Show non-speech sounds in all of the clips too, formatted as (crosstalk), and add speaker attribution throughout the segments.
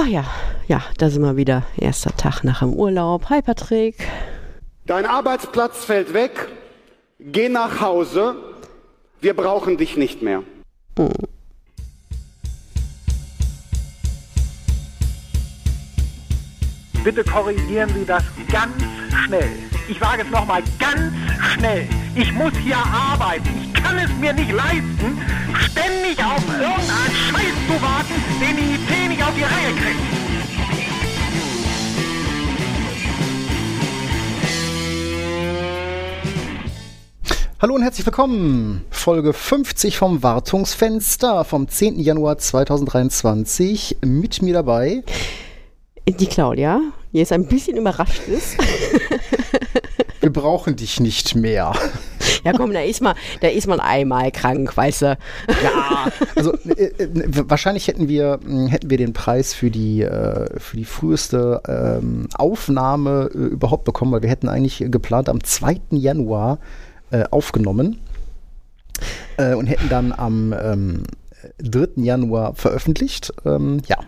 Speaker 1: Ach ja, ja, da sind wir wieder. Erster Tag nach dem Urlaub. Hi Patrick.
Speaker 2: Dein Arbeitsplatz fällt weg. Geh nach Hause. Wir brauchen dich nicht mehr. Hm.
Speaker 3: Bitte korrigieren Sie das ganz schnell. Ich sage es nochmal ganz schnell. Ich muss hier arbeiten. Ich kann es mir nicht leisten, ständig auf irgendeinen Scheiß zu warten, den die IT nicht auf die Reihe kriegt.
Speaker 4: Hallo und herzlich willkommen. Folge 50 vom Wartungsfenster vom 10. Januar 2023. Mit mir dabei
Speaker 1: die Claudia, die jetzt ein bisschen überrascht ist. (laughs)
Speaker 4: Wir brauchen dich nicht mehr.
Speaker 1: Ja, komm, da ist man, da ist man einmal krank, weißt du.
Speaker 4: Ja, also äh, äh, wahrscheinlich hätten wir, hm, hätten wir den Preis für die, äh, für die früheste ähm, Aufnahme überhaupt bekommen, weil wir hätten eigentlich geplant am 2. Januar aufgenommen und hätten dann am ähm, 3. Januar veröffentlicht. Ähm, ja.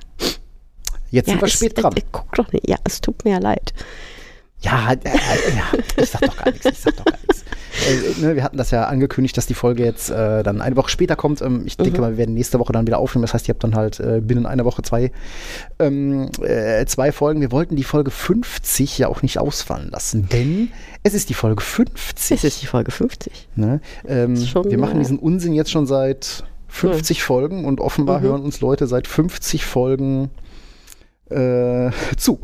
Speaker 4: Jetzt ja, sind wir es, spät dran.
Speaker 1: Äh, guck doch nicht. Ja, es tut mir ja leid.
Speaker 4: Ja, äh, äh, ja, ich sag doch gar nichts, ich sag doch gar nichts. Äh, ne, wir hatten das ja angekündigt, dass die Folge jetzt äh, dann eine Woche später kommt. Ähm, ich mhm. denke mal, wir werden nächste Woche dann wieder aufnehmen. Das heißt, ihr habt dann halt äh, binnen einer Woche zwei, ähm, äh, zwei Folgen. Wir wollten die Folge 50 ja auch nicht ausfallen lassen, denn es ist die Folge 50.
Speaker 1: Es ist die Folge 50.
Speaker 4: Ne? Ähm, schon, wir machen diesen Unsinn jetzt schon seit 50 mhm. Folgen und offenbar mhm. hören uns Leute seit 50 Folgen zu.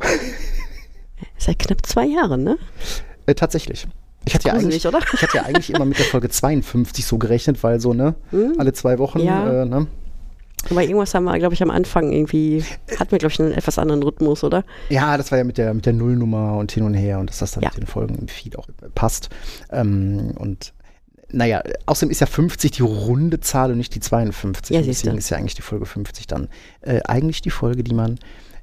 Speaker 1: Seit knapp zwei Jahren, ne?
Speaker 4: Äh, tatsächlich. Ich hatte, ja eigentlich, oder? ich hatte ja eigentlich immer mit der Folge (laughs) 52 so gerechnet, weil so, ne? Hm? Alle zwei Wochen, ja. äh, ne?
Speaker 1: Aber irgendwas haben wir, glaube ich, am Anfang irgendwie, hatten wir, glaube ich, einen etwas anderen Rhythmus, oder?
Speaker 4: Ja, das war ja mit der, mit der Nullnummer und hin und her und dass das dann ja. mit den Folgen im Feed auch passt. Ähm, und naja, außerdem ist ja 50 die runde Zahl und nicht die 52. Ja, deswegen ist ja eigentlich die Folge 50 dann äh, eigentlich die Folge, die man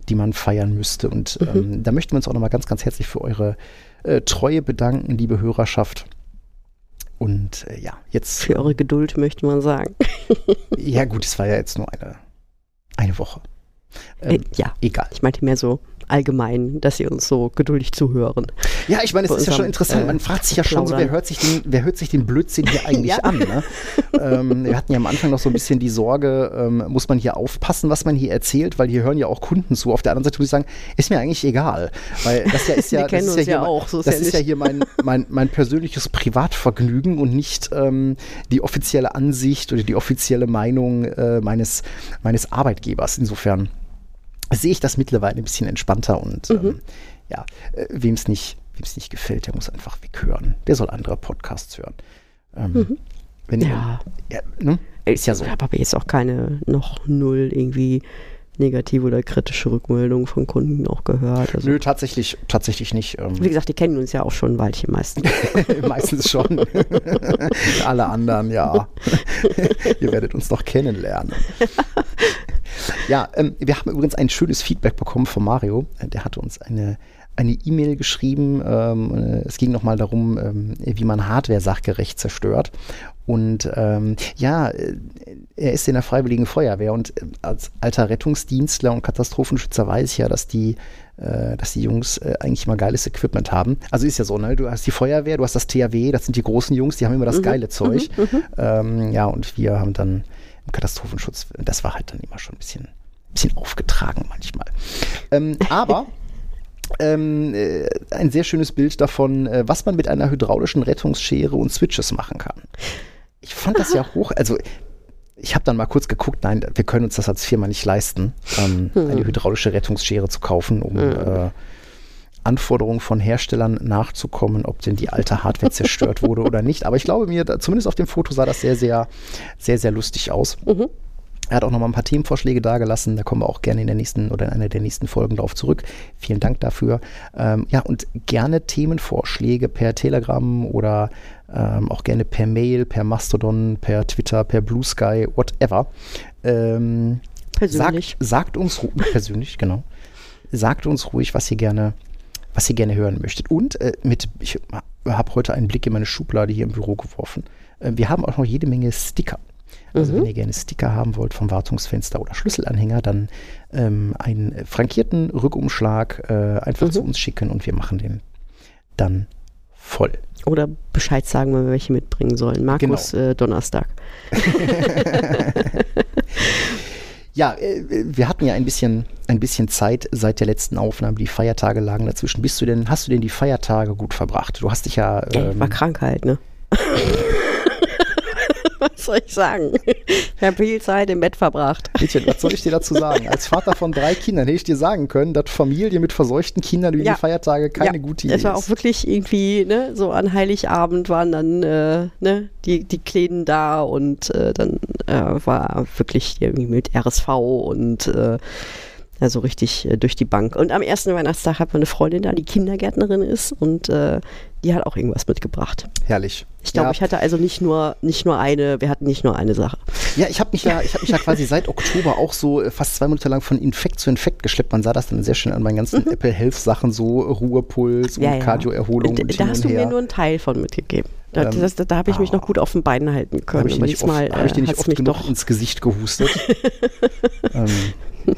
Speaker 4: die man feiern müsste. Und mhm. ähm, da möchten wir uns auch nochmal ganz, ganz herzlich für eure äh, Treue bedanken, liebe Hörerschaft. Und äh, ja, jetzt.
Speaker 1: Für eure Geduld möchte man sagen.
Speaker 4: ja, gut, es war ja jetzt nur eine, eine Woche.
Speaker 1: Ähm, äh, ja, egal. Ich meinte mehr so allgemein, dass sie uns so geduldig zuhören.
Speaker 4: Ja, ich meine, es ist ja schon interessant. Man fragt sich ja schon so, wer hört sich den, wer hört sich den Blödsinn hier (laughs) eigentlich ja. an? Ne? ähm, wir hatten ja am Anfang noch so ein bisschen die Sorge, ähm, muss man hier aufpassen, was man hier erzählt, weil hier hören ja auch Kunden zu. Auf der anderen Seite muss ich sagen, ist mir eigentlich egal, weil das ja ist ja, das ist ja, hier, auch, so das ist ja, hier mein, mein, mein persönliches Privatvergnügen und nicht ähm, die offizielle Ansicht oder die offizielle Meinung äh, meines, meines Arbeitgebers. Insofern sehe ich das mittlerweile ein bisschen entspannter und mhm. ähm, ja, äh, wem es nicht, nicht gefällt, der muss einfach weghören. Der soll andere Podcasts hören. Ähm,
Speaker 1: mhm. Wenn ja. Ihr, ja ne? Ist ja so. Ich habe aber jetzt auch keine noch null irgendwie negative oder kritische Rückmeldungen von Kunden auch gehört.
Speaker 4: Also Nö, tatsächlich, tatsächlich nicht.
Speaker 1: Ähm. Wie gesagt, die kennen uns ja auch schon ein Weilchen meistens. (laughs)
Speaker 4: meistens schon. (laughs) Alle anderen, ja. (laughs) Ihr werdet uns noch kennenlernen. Ja, ähm, wir haben übrigens ein schönes Feedback bekommen von Mario. Der hatte uns eine eine E-Mail geschrieben. Ähm, es ging nochmal darum, ähm, wie man Hardware sachgerecht zerstört. Und ähm, ja, äh, er ist in der Freiwilligen Feuerwehr und äh, als alter Rettungsdienstler und Katastrophenschützer weiß ich ja, dass die, äh, dass die Jungs äh, eigentlich immer geiles Equipment haben. Also ist ja so, ne? Du hast die Feuerwehr, du hast das THW, das sind die großen Jungs, die haben immer das mhm. geile Zeug. Mhm. mhm. Ähm, ja, und wir haben dann im Katastrophenschutz, das war halt dann immer schon ein bisschen, bisschen aufgetragen manchmal. Ähm, (laughs) aber ähm, äh, ein sehr schönes Bild davon, äh, was man mit einer hydraulischen Rettungsschere und Switches machen kann ich fand das ja (laughs) hoch, also ich habe dann mal kurz geguckt, nein, wir können uns das als Firma nicht leisten, ähm, hm. eine hydraulische Rettungsschere zu kaufen, um hm. äh, Anforderungen von Herstellern nachzukommen, ob denn die alte Hardware (laughs) zerstört wurde oder nicht. Aber ich glaube mir, zumindest auf dem Foto sah das sehr, sehr, sehr, sehr lustig aus. Mhm. Er hat auch noch mal ein paar Themenvorschläge dargelassen. Da kommen wir auch gerne in der nächsten oder in einer der nächsten Folgen darauf zurück. Vielen Dank dafür. Ähm, ja, und gerne Themenvorschläge per Telegram oder ähm, auch gerne per Mail, per Mastodon, per Twitter, per Blue Sky, whatever. Ähm,
Speaker 1: persönlich.
Speaker 4: Sagt, sagt uns persönlich, genau. Sagt uns ruhig, was ihr gerne, was ihr gerne hören möchtet. Und äh, mit, ich habe heute einen Blick in meine Schublade hier im Büro geworfen. Äh, wir haben auch noch jede Menge Sticker. Also mhm. wenn ihr gerne Sticker haben wollt vom Wartungsfenster oder Schlüsselanhänger, dann ähm, einen frankierten Rückumschlag äh, einfach mhm. zu uns schicken und wir machen den dann voll.
Speaker 1: Oder Bescheid sagen, wenn wir welche mitbringen sollen. Markus genau. äh, Donnerstag. (laughs) (laughs)
Speaker 4: ja, äh, wir hatten ja ein bisschen, ein bisschen Zeit seit der letzten Aufnahme. Die Feiertage lagen dazwischen. Bist du denn, hast du denn die Feiertage gut verbracht? Du hast dich ja.
Speaker 1: Ähm, war krank halt, ne? (laughs) (laughs) was soll ich sagen? Ich habe viel Zeit im Bett verbracht.
Speaker 4: Mädchen, was soll ich dir dazu sagen? Als Vater von drei Kindern hätte ich dir sagen können, dass Familie mit verseuchten Kindern über ja. die Feiertage keine ja. gute Idee ist.
Speaker 1: Es war auch wirklich irgendwie, ne, so an Heiligabend waren dann äh, ne, die, die Kleinen da und äh, dann äh, war wirklich irgendwie mit RSV und äh, also richtig äh, durch die Bank. Und am ersten Weihnachtstag hat meine Freundin da, die Kindergärtnerin ist und äh, die hat auch irgendwas mitgebracht.
Speaker 4: Herrlich.
Speaker 1: Ich glaube, ja. ich hatte also nicht nur, nicht nur eine, wir hatten nicht nur eine Sache.
Speaker 4: Ja, ich habe mich ja, ich habe mich ja (laughs) quasi seit Oktober auch so äh, fast zwei Monate lang von Infekt zu Infekt geschleppt. Man sah das dann sehr schön an meinen ganzen mhm. Apple Health Sachen, so Ruhepuls und ja, ja. Kardioerholung.
Speaker 1: Da, da hast du mir nur einen Teil von mitgegeben. Da, ähm, da, da habe ich mich oh. noch gut auf den Beinen halten können.
Speaker 4: Habe ich, nicht oft, hab ich dir nicht oft genug ins Gesicht gehustet. (laughs) ähm, äh,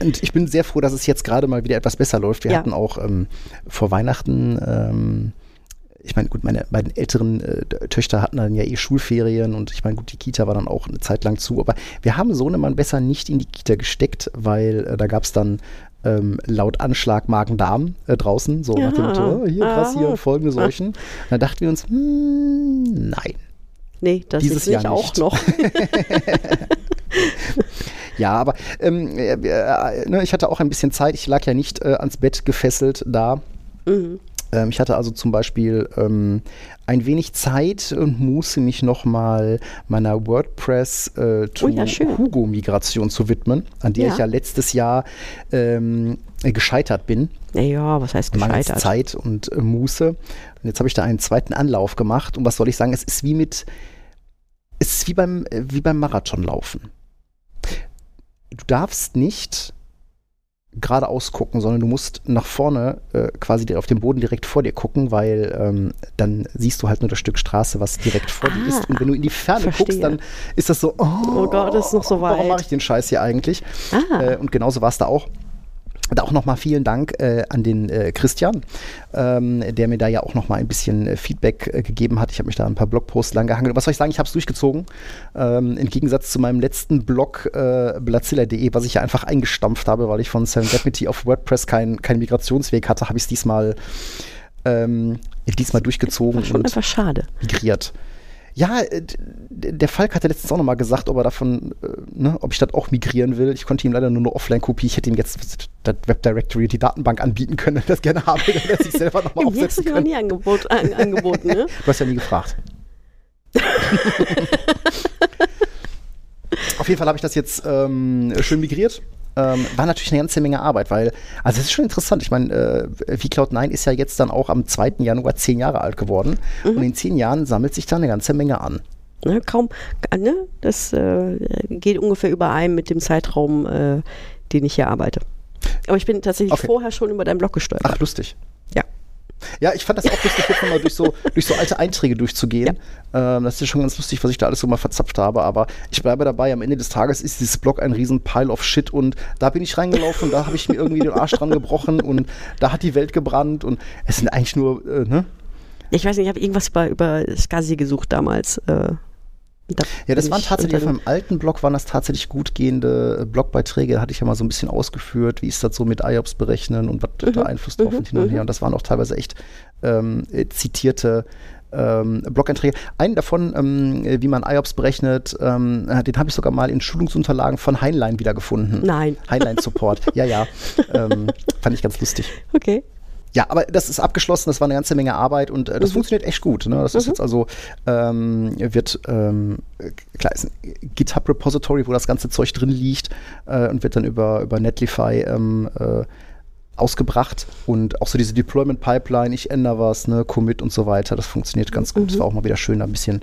Speaker 4: und ich bin sehr froh, dass es jetzt gerade mal wieder etwas besser läuft. Wir ja. hatten auch ähm, vor Weihnachten ähm, ich meine, gut, meine beiden älteren äh, Töchter hatten dann ja eh Schulferien und ich meine, gut, die Kita war dann auch eine Zeit lang zu, aber wir haben Sohnemann besser nicht in die Kita gesteckt, weil äh, da gab es dann ähm, laut Anschlag Magen-Darm äh, draußen, so ja. nach dem Motto, oh, hier krass, hier folgende Seuchen. (laughs) Da dachten wir uns, hm, nein.
Speaker 1: Nee, das Dieses ist nicht Jahr auch noch. (laughs) (laughs)
Speaker 4: Ja, aber ähm, äh, äh, ne, ich hatte auch ein bisschen Zeit. Ich lag ja nicht äh, ans Bett gefesselt da. Mhm. Ähm, ich hatte also zum Beispiel ähm, ein wenig Zeit und Muße, mich nochmal meiner WordPress äh, to oh ja, Hugo-Migration zu widmen, an der ja. ich ja letztes Jahr ähm, gescheitert bin.
Speaker 1: Ja, was heißt gescheitert?
Speaker 4: Mangels Zeit und äh, Muße. Und jetzt habe ich da einen zweiten Anlauf gemacht. Und was soll ich sagen? Es ist wie mit, es ist wie beim, äh, wie beim Marathonlaufen du darfst nicht geradeaus gucken, sondern du musst nach vorne äh, quasi auf dem Boden direkt vor dir gucken, weil ähm, dann siehst du halt nur das Stück Straße, was direkt vor ah, dir ist. Und wenn du in die Ferne verstehe. guckst, dann ist das so, oh,
Speaker 1: oh Gott, das ist noch so weit.
Speaker 4: Warum mache ich den Scheiß hier eigentlich? Ah. Äh, und genauso war es da auch. Da auch nochmal vielen Dank äh, an den äh, Christian, ähm, der mir da ja auch nochmal ein bisschen äh, Feedback äh, gegeben hat. Ich habe mich da ein paar Blogposts lang gehangelt. Was soll ich sagen? Ich habe es durchgezogen. Ähm, Im Gegensatz zu meinem letzten Blog äh, blazilla.de, was ich ja einfach eingestampft habe, weil ich von Serendipity auf WordPress keinen kein Migrationsweg hatte, habe ich es diesmal, ähm, diesmal durchgezogen.
Speaker 1: Das war schon einfach schade.
Speaker 4: Migriert. Ja, äh, der Falk hatte letztens auch nochmal gesagt, ob er davon, äh, ne, ob ich das auch migrieren will. Ich konnte ihm leider nur eine Offline-Kopie. Ich hätte ihm jetzt das Web Directory, die Datenbank anbieten können, wenn er das gerne habe, damit er sich selber nochmal (laughs) aufsetzen kann.
Speaker 1: Das nie angebot, an, angeboten, ne?
Speaker 4: Du hast ja nie gefragt. (laughs) Auf jeden Fall habe ich das jetzt ähm, schön migriert ähm, war natürlich eine ganze Menge Arbeit, weil, also es ist schon interessant. Ich meine, äh, vCloud9 ist ja jetzt dann auch am 2. Januar zehn Jahre alt geworden. Mhm. Und in zehn Jahren sammelt sich da eine ganze Menge an.
Speaker 1: Ne, kaum, ne? Das äh, geht ungefähr überein mit dem Zeitraum, äh, den ich hier arbeite. Aber ich bin tatsächlich okay. vorher schon über deinen Blog gestolpert.
Speaker 4: Ach, lustig.
Speaker 1: Ja.
Speaker 4: Ja, ich fand das auch lustig, jetzt nochmal durch so, durch so alte Einträge durchzugehen. Ja. Ähm, das ist schon ganz lustig, was ich da alles so mal verzapft habe. Aber ich bleibe dabei, am Ende des Tages ist dieses Blog ein riesen Pile of Shit und da bin ich reingelaufen, da habe ich mir irgendwie den Arsch dran gebrochen und da hat die Welt gebrannt und es sind eigentlich nur, äh, ne?
Speaker 1: Ich weiß nicht, ich habe irgendwas über, über SCSI gesucht damals. Äh,
Speaker 4: da ja, das waren tatsächlich, auf meinem alten Blog waren das tatsächlich gut gehende äh, Blogbeiträge. Da hatte ich ja mal so ein bisschen ausgeführt, wie ist das so mit IOPS berechnen und was mhm. da Einfluss drauf mhm. und hin und her. Mhm. Und das waren auch teilweise echt ähm, äh, zitierte ähm, Blog-Einträge. Einen davon, ähm, wie man IOPS berechnet, ähm, äh, den habe ich sogar mal in Schulungsunterlagen von Heinlein wiedergefunden.
Speaker 1: Nein.
Speaker 4: Heinlein Support. (laughs) ja, ja. Ähm, fand ich ganz lustig.
Speaker 1: Okay.
Speaker 4: Ja, aber das ist abgeschlossen, das war eine ganze Menge Arbeit und äh, das mhm. funktioniert echt gut. Ne? Das mhm. ist jetzt also, ähm, wird, ähm, klar, ist ein GitHub-Repository, wo das ganze Zeug drin liegt äh, und wird dann über, über Netlify ähm, äh, ausgebracht und auch so diese Deployment-Pipeline, ich ändere was, ne, Commit und so weiter, das funktioniert ganz gut. Es mhm. war auch mal wieder schön, da ein bisschen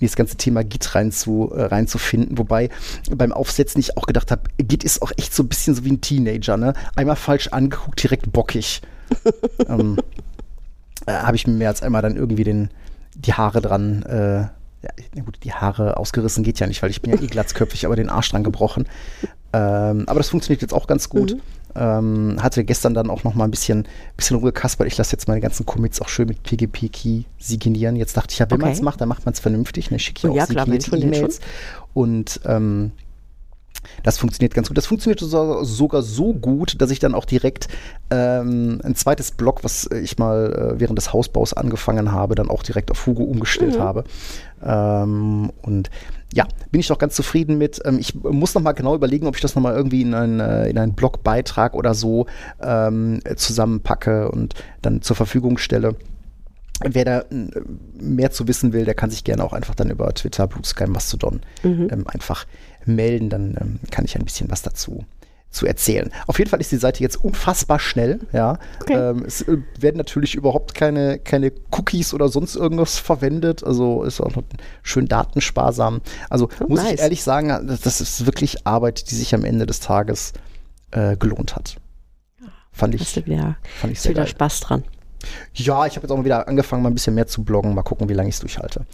Speaker 4: in das ganze Thema Git rein zu, äh, reinzufinden. Wobei beim Aufsetzen ich auch gedacht habe, Git ist auch echt so ein bisschen so wie ein Teenager, ne? Einmal falsch angeguckt, direkt bockig. (laughs) ähm, äh, habe ich mir mehr als einmal dann irgendwie den, die Haare dran äh, ja, gut, die Haare ausgerissen geht ja nicht, weil ich bin ja eh glatzköpfig, aber den Arsch dran gebrochen. Ähm, aber das funktioniert jetzt auch ganz gut.
Speaker 1: Mhm.
Speaker 4: Ähm, hatte gestern dann auch noch mal ein bisschen, bisschen rumgekaspert. Ich lasse jetzt meine ganzen Commits auch schön mit PGP-Key signieren. Jetzt dachte ich, ja, wenn
Speaker 1: Okay.
Speaker 4: man es macht, dann macht man es vernünftig. Ne? Schicke ich
Speaker 1: Oh ja,
Speaker 4: auch signierte E-Mails. Und ähm, das funktioniert ganz gut. Das funktioniert so, sogar so gut, dass ich dann auch direkt ähm, ein zweites Blog, was ich mal äh, während des Hausbaus angefangen habe, dann auch direkt auf Hugo umgestellt habe. Ähm, und ja, bin ich doch ganz zufrieden mit. Ähm, ich muss noch mal genau überlegen, ob ich das noch mal irgendwie in einen, äh, in einen Blogbeitrag oder so ähm, zusammenpacke und dann zur Verfügung stelle. Wer da mehr zu wissen will, der kann sich gerne auch einfach dann über Twitter, Blue Sky, Mastodon ähm, einfach melden. Dann ähm, kann ich ein bisschen was dazu zu erzählen. Auf jeden Fall ist die Seite jetzt unfassbar schnell. Ja,
Speaker 1: Okay.
Speaker 4: ähm, es äh, werden natürlich überhaupt keine, keine Cookies oder sonst irgendwas verwendet. Also ist auch noch schön datensparsam. Also
Speaker 1: Oh,
Speaker 4: muss ich
Speaker 1: nice.
Speaker 4: ehrlich sagen, das, ist wirklich Arbeit, die sich am Ende des Tages äh, gelohnt hat. Fand ich,
Speaker 1: wieder,
Speaker 4: fand ich sehr
Speaker 1: wieder
Speaker 4: geil.
Speaker 1: Spaß dran.
Speaker 4: Ja, ich habe jetzt auch mal wieder angefangen, mal ein bisschen mehr zu bloggen. Mal gucken, wie lange ich es durchhalte.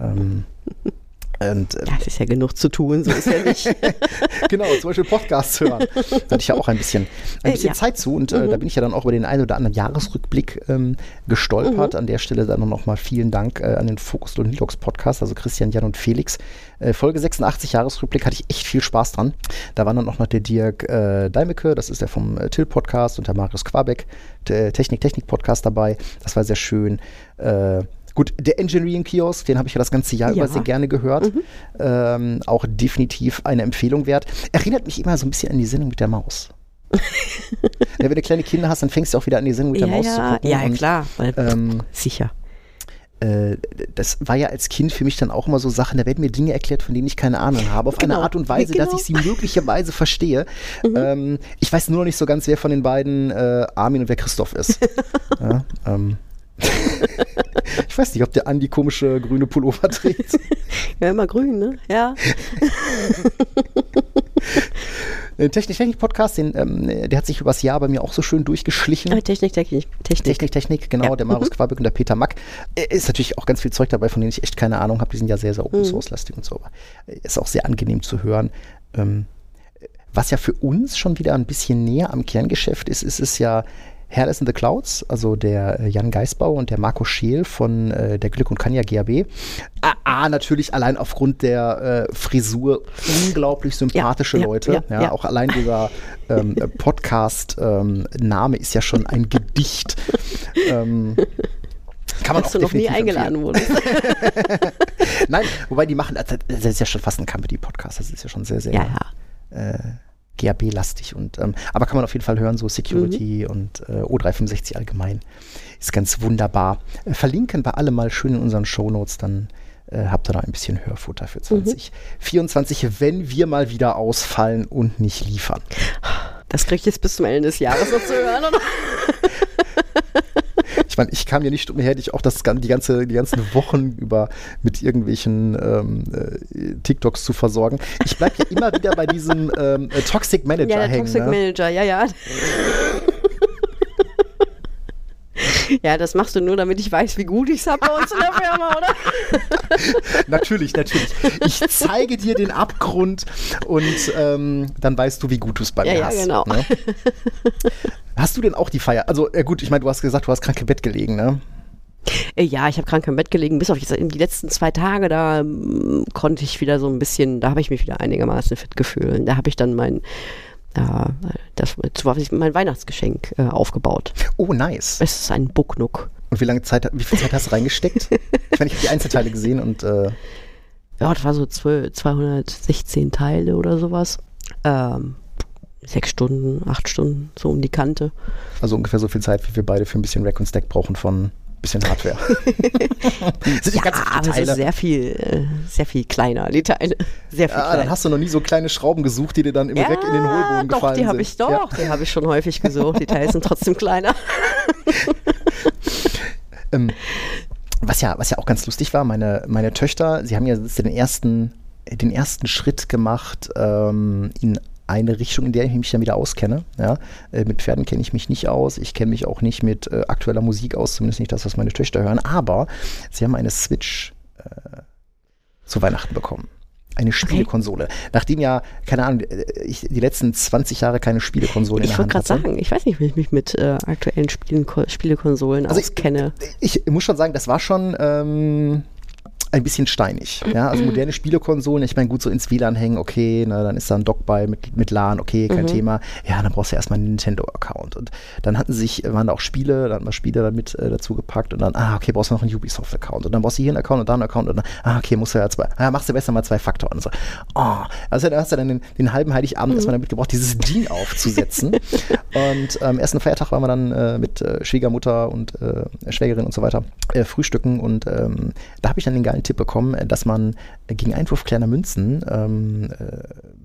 Speaker 4: Ähm, (laughs) und äh,
Speaker 1: Ja, es ist ja genug zu tun, so ist ja nicht. (laughs)
Speaker 4: genau, zum Beispiel Podcasts hören. Da hatte ich ja auch ein bisschen, ein
Speaker 1: Äh,
Speaker 4: bisschen
Speaker 1: ja.
Speaker 4: Zeit zu und äh, da bin ich ja dann auch über den einen oder anderen Jahresrückblick ähm, gestolpert. An der Stelle dann noch mal vielen Dank äh, an den Focus und Nilox Podcast, also Christian, Jan und Felix. Äh, Folge 86 Jahresrückblick hatte ich echt viel Spaß dran. Da waren dann auch noch der Dirk äh, Deimecke, das ist der vom äh, Till Podcast und der Marius Quabeck, der Technik Technik Podcast dabei. Das war sehr schön. Äh, Gut, der Engineering Kiosk, den habe ich ja das ganze Jahr
Speaker 1: Ja.
Speaker 4: über sehr gerne gehört. Ähm, auch definitiv eine Empfehlung wert. Erinnert mich immer so ein bisschen an die Sendung mit der Maus. (laughs) ja, wenn du kleine Kinder hast, dann fängst du auch wieder an die Sendung mit der
Speaker 1: ja,
Speaker 4: Maus zu
Speaker 1: ja,
Speaker 4: gucken.
Speaker 1: ja,
Speaker 4: und,
Speaker 1: klar. Weil,
Speaker 4: Ähm,
Speaker 1: sicher.
Speaker 4: äh, das war ja als Kind für mich dann auch immer so Sachen, da werden mir Dinge erklärt, von denen ich keine Ahnung habe, auf
Speaker 1: Genau.
Speaker 4: eine Art und Weise, dass
Speaker 1: Genau.
Speaker 4: ich sie (laughs) möglicherweise verstehe. Ähm, ich weiß nur noch nicht so ganz, wer von den beiden äh, Armin und wer Christoph ist. (laughs) ja, ähm. (laughs) ich weiß nicht, ob der Andi komische grüne Pullover trägt. (laughs)
Speaker 1: Ja, immer grün, ne? Ja. (laughs)
Speaker 4: Den Technik-Technik-Podcast, den, ähm, der hat sich übers Jahr bei mir auch so schön durchgeschlichen.
Speaker 1: Ah, Technik, Technik. Technik.
Speaker 4: Technik, Technik, genau,
Speaker 1: Ja.
Speaker 4: der Marius Quabeck und der Peter Mack. Äh, Ist natürlich auch ganz viel Zeug dabei, von denen ich echt keine Ahnung habe. Die sind ja sehr, sehr
Speaker 1: Mhm.
Speaker 4: Open Source lastig und so. Aber äh, ist auch sehr angenehm zu hören. Ähm, was ja für uns schon wieder ein bisschen näher am Kerngeschäft ist, ist es ja Hairless in the Clouds, also der äh, Jan Geisbau und der Marco Scheel von äh, der Glück und Kanja GAB. A, A, natürlich allein aufgrund der äh, Frisur unglaublich sympathische
Speaker 1: ja,
Speaker 4: Leute.
Speaker 1: ja,
Speaker 4: Ja,
Speaker 1: ja.
Speaker 4: Auch allein dieser ähm, Podcast-Name ist ja schon ein Gedicht. (laughs) ähm, kann man
Speaker 1: Dass
Speaker 4: auch
Speaker 1: du noch nie eingeladen wurdest. (laughs)
Speaker 4: Nein, wobei die machen, das ist ja schon fast ein Comedy-Podcast. Das ist ja schon sehr, sehr
Speaker 1: ja, ja.
Speaker 4: äh, GAB-lastig. Und, ähm, aber kann man auf jeden Fall hören, so Security
Speaker 1: Mhm.
Speaker 4: und äh, O365 allgemein. Ist ganz wunderbar. Äh, verlinken wir alle mal schön in unseren Shownotes, dann äh, habt ihr da ein bisschen Hörfutter für
Speaker 1: Mhm.
Speaker 4: 2024, wenn wir mal wieder ausfallen und nicht liefern.
Speaker 1: Das krieg ich jetzt bis zum Ende des Jahres noch zu hören, oder? (laughs)
Speaker 4: Ich meine, ich kam ja nicht umher, dich auch das, die, ganze, die ganzen (laughs) Wochen über mit irgendwelchen ähm, äh, TikToks zu versorgen. Ich bleibe ja immer wieder bei diesem ähm, äh, Toxic Manager
Speaker 1: Ja,
Speaker 4: hängen.
Speaker 1: Toxic
Speaker 4: ne?
Speaker 1: Manager, ja, ja. (laughs) (laughs) ja, das machst du nur, damit ich weiß, wie gut ich es habe bei uns in der Firma, oder? (laughs)
Speaker 4: Natürlich, natürlich. Ich zeige dir den Abgrund und ähm, dann weißt du, wie gut du es bei
Speaker 1: Ja,
Speaker 4: mir
Speaker 1: ja,
Speaker 4: hast.
Speaker 1: genau.
Speaker 4: Ne? Hast du denn auch die Feier? Also, äh, gut, ich meine, du hast gesagt, du hast krank im Bett gelegen, ne?
Speaker 1: Äh, Ja, ich habe krank im Bett gelegen, bis auf jetzt die letzten zwei Tage, da ähm, konnte ich wieder so ein bisschen, da habe ich mich wieder einigermaßen fit gefühlt. Da habe ich dann mein, äh, das, mein Weihnachtsgeschenk äh, aufgebaut.
Speaker 4: Oh, nice.
Speaker 1: Es ist ein Bucknuck.
Speaker 4: Und wie lange Zeit, wie viel Zeit hast du reingesteckt? (laughs) ich meine, ich habe die Einzelteile gesehen und äh,
Speaker 1: Ja, das war so 12, 216 Teile oder sowas. Ähm, sechs Stunden, acht Stunden, so um die Kante.
Speaker 4: also ungefähr so viel Zeit, wie wir beide für ein bisschen Rack und Stack brauchen von bisschen Hardware. (laughs) Sind nicht ganz
Speaker 1: aber
Speaker 4: Teile.
Speaker 1: sehr viel, sehr viel kleiner, die Teile. Sehr viel
Speaker 4: Ah, dann
Speaker 1: kleiner.
Speaker 4: hast du noch nie so kleine Schrauben gesucht, die dir dann im Rack in den Hohlboden
Speaker 1: doch,
Speaker 4: gefallen
Speaker 1: die habe
Speaker 4: sind.
Speaker 1: ich doch, die habe ich schon häufig gesucht. Die Teile sind trotzdem kleiner. (laughs)
Speaker 4: Ähm, was ja, was ja auch ganz lustig war, meine, meine Töchter, sie haben ja den ersten, den ersten Schritt gemacht ähm, in eine Richtung, in der ich mich dann wieder auskenne. Ja? Äh, mit Pferden kenne ich mich nicht aus. Ich kenne mich auch nicht mit äh, aktueller Musik aus, zumindest nicht das, was meine Töchter hören. Aber sie haben eine Switch äh, zu Weihnachten bekommen. Eine Spielekonsole. Nachdem ja, keine Ahnung, äh, ich die letzten 20 Jahre keine Spielekonsole in
Speaker 1: Ich
Speaker 4: der
Speaker 1: wollte
Speaker 4: Hand
Speaker 1: gerade
Speaker 4: hatte.
Speaker 1: sagen, ich weiß nicht, wie ich mich mit äh, aktuellen Spielen, Spielekonsolen
Speaker 4: Also ich-
Speaker 1: auskenne.
Speaker 4: Ich muss schon sagen, das war schon ähm, ein bisschen steinig. Ja, also moderne Spielekonsolen, ich meine, gut, so ins WLAN hängen, okay, ne, dann ist da ein Dock bei mit, mit LAN, okay, kein Thema. Ja, dann brauchst du erstmal einen Nintendo-Account. Und dann hatten sich, waren da auch Spiele, dann hatten wir Spiele damit äh, dazu gepackt und dann, ah, okay, brauchst du noch einen Ubisoft-Account. Und dann brauchst du hier einen Account und da einen Account und dann, ah, okay, musst du ja zwei, ah, machst du besser mal zwei Faktor und so. Oh, also da hast du dann den, den halben Heiligabend erstmal damit gebraucht, dieses Ding aufzusetzen. (laughs) und am ersten Feiertag waren wir dann äh, mit äh, Schwiegermutter und äh, Schwägerin und so weiter äh, frühstücken und ähm, da habe ich dann den geilen Tipp bekommen, äh, dass man gegen Einwurf kleiner Münzen ähm, äh,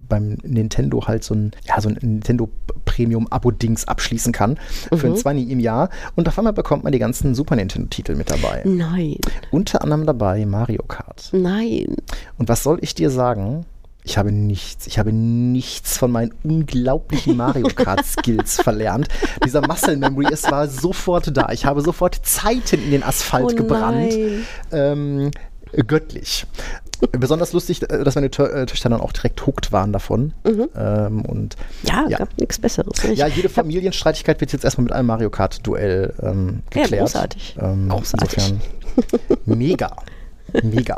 Speaker 4: beim Nintendo halt so ein, ja, so ein Nintendo Premium-Abo-Dings abschließen kann für ein 20 im Jahr und auf einmal bekommt man die ganzen Super Nintendo-Titel mit dabei.
Speaker 1: Nein,
Speaker 4: Unter anderem dabei Mario Kart.
Speaker 1: nein.
Speaker 4: Und was soll ich dir sagen? Ich habe nichts, ich habe nichts von meinen unglaublichen Mario Kart Skills verlernt. Dieser Muscle Memory, es war sofort da. Ich habe sofort Zeiten in den Asphalt
Speaker 1: Oh
Speaker 4: gebrannt. Ähm, göttlich. Besonders lustig, äh, dass meine Tö äh, Töchter dann auch direkt hooked waren davon. Ähm, und
Speaker 1: Ja,
Speaker 4: Ja.
Speaker 1: gab nichts Besseres. Ich-
Speaker 4: ja, jede Familienstreitigkeit wird jetzt erstmal mit einem Mario Kart Duell ähm,
Speaker 1: Ja,
Speaker 4: geklärt.
Speaker 1: großartig.
Speaker 4: Ähm,
Speaker 1: Großartig.
Speaker 4: Insofern (laughs) mega. Mega.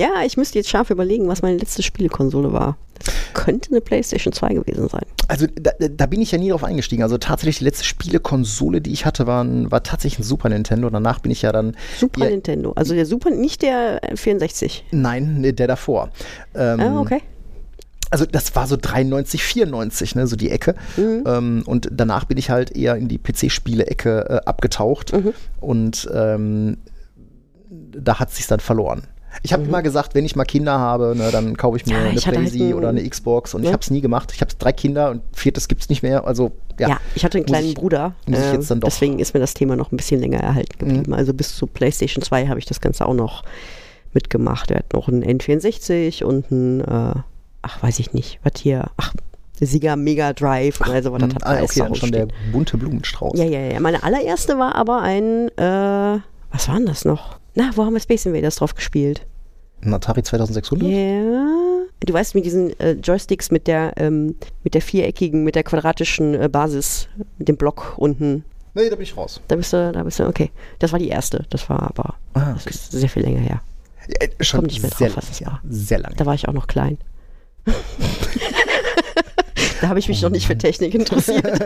Speaker 1: Ja, ich müsste jetzt scharf überlegen, was meine letzte Spielekonsole war. Das könnte eine PlayStation 2 gewesen sein.
Speaker 4: Also da, da bin ich ja nie drauf eingestiegen. Also tatsächlich die letzte Spielekonsole, die ich hatte, war, war tatsächlich ein Super Nintendo. Danach bin ich ja dann.
Speaker 1: Super
Speaker 4: ja,
Speaker 1: Nintendo. Also der Super, nicht der äh, 64.
Speaker 4: Nein, nee, der davor. Ähm,
Speaker 1: Ah, okay.
Speaker 4: Also das war so 93, 94, ne, so die Ecke.
Speaker 1: Mhm.
Speaker 4: Ähm, und danach bin ich halt eher in die PC-Spiele-Ecke äh, abgetaucht.
Speaker 1: Mhm.
Speaker 4: Und ähm, da hat sich dann verloren. Ich habe immer gesagt, wenn ich mal Kinder habe, ne, dann kaufe ich mir
Speaker 1: Mhm. Ja,
Speaker 4: eine
Speaker 1: ich halt
Speaker 4: Playsee
Speaker 1: ein-
Speaker 4: oder eine Xbox. Und ich
Speaker 1: Ne?
Speaker 4: habe es nie gemacht. Ich habe drei Kinder und viertes gibt es nicht mehr. Also ja,
Speaker 1: Ja, ich hatte einen kleinen
Speaker 4: ich-
Speaker 1: Bruder.
Speaker 4: muss ich
Speaker 1: äh,
Speaker 4: jetzt dann doch- Mhm.
Speaker 1: Deswegen ist mir das Thema noch ein bisschen länger erhalten geblieben. Also bis zu PlayStation 2 habe ich das Ganze auch noch mitgemacht. Er hat noch einen N64 und ein, äh, ach, weiß ich nicht, was hier, ach, Sega Mega Drive oder so, was das hat
Speaker 4: ah,
Speaker 1: alles
Speaker 4: okay, dann schon der
Speaker 1: stehen.
Speaker 4: bunte Blumenstrauß.
Speaker 1: Ja, ja, ja. Meine allererste war aber ein, äh, was war denn das noch? Na, wo haben wir Space Invaders drauf gespielt?
Speaker 4: Ein Atari 2600?
Speaker 1: Ja. Du weißt, mit diesen äh, Joysticks mit der, ähm, mit der viereckigen, mit der quadratischen äh, Basis, mit dem Block unten.
Speaker 4: Nee, da bin ich raus.
Speaker 1: Da bist du, da bist du, okay. Das war die erste. Das war aber,
Speaker 4: Ah,
Speaker 1: das
Speaker 4: okay.
Speaker 1: ist sehr viel länger her.
Speaker 4: Ja, äh, schon
Speaker 1: komm nicht mehr
Speaker 4: sehr
Speaker 1: drauf, was
Speaker 4: her.
Speaker 1: war.
Speaker 4: Sehr lange.
Speaker 1: Da war ich auch noch klein. (laughs) (laughs) da habe ich mich noch nicht für Technik interessiert. (laughs)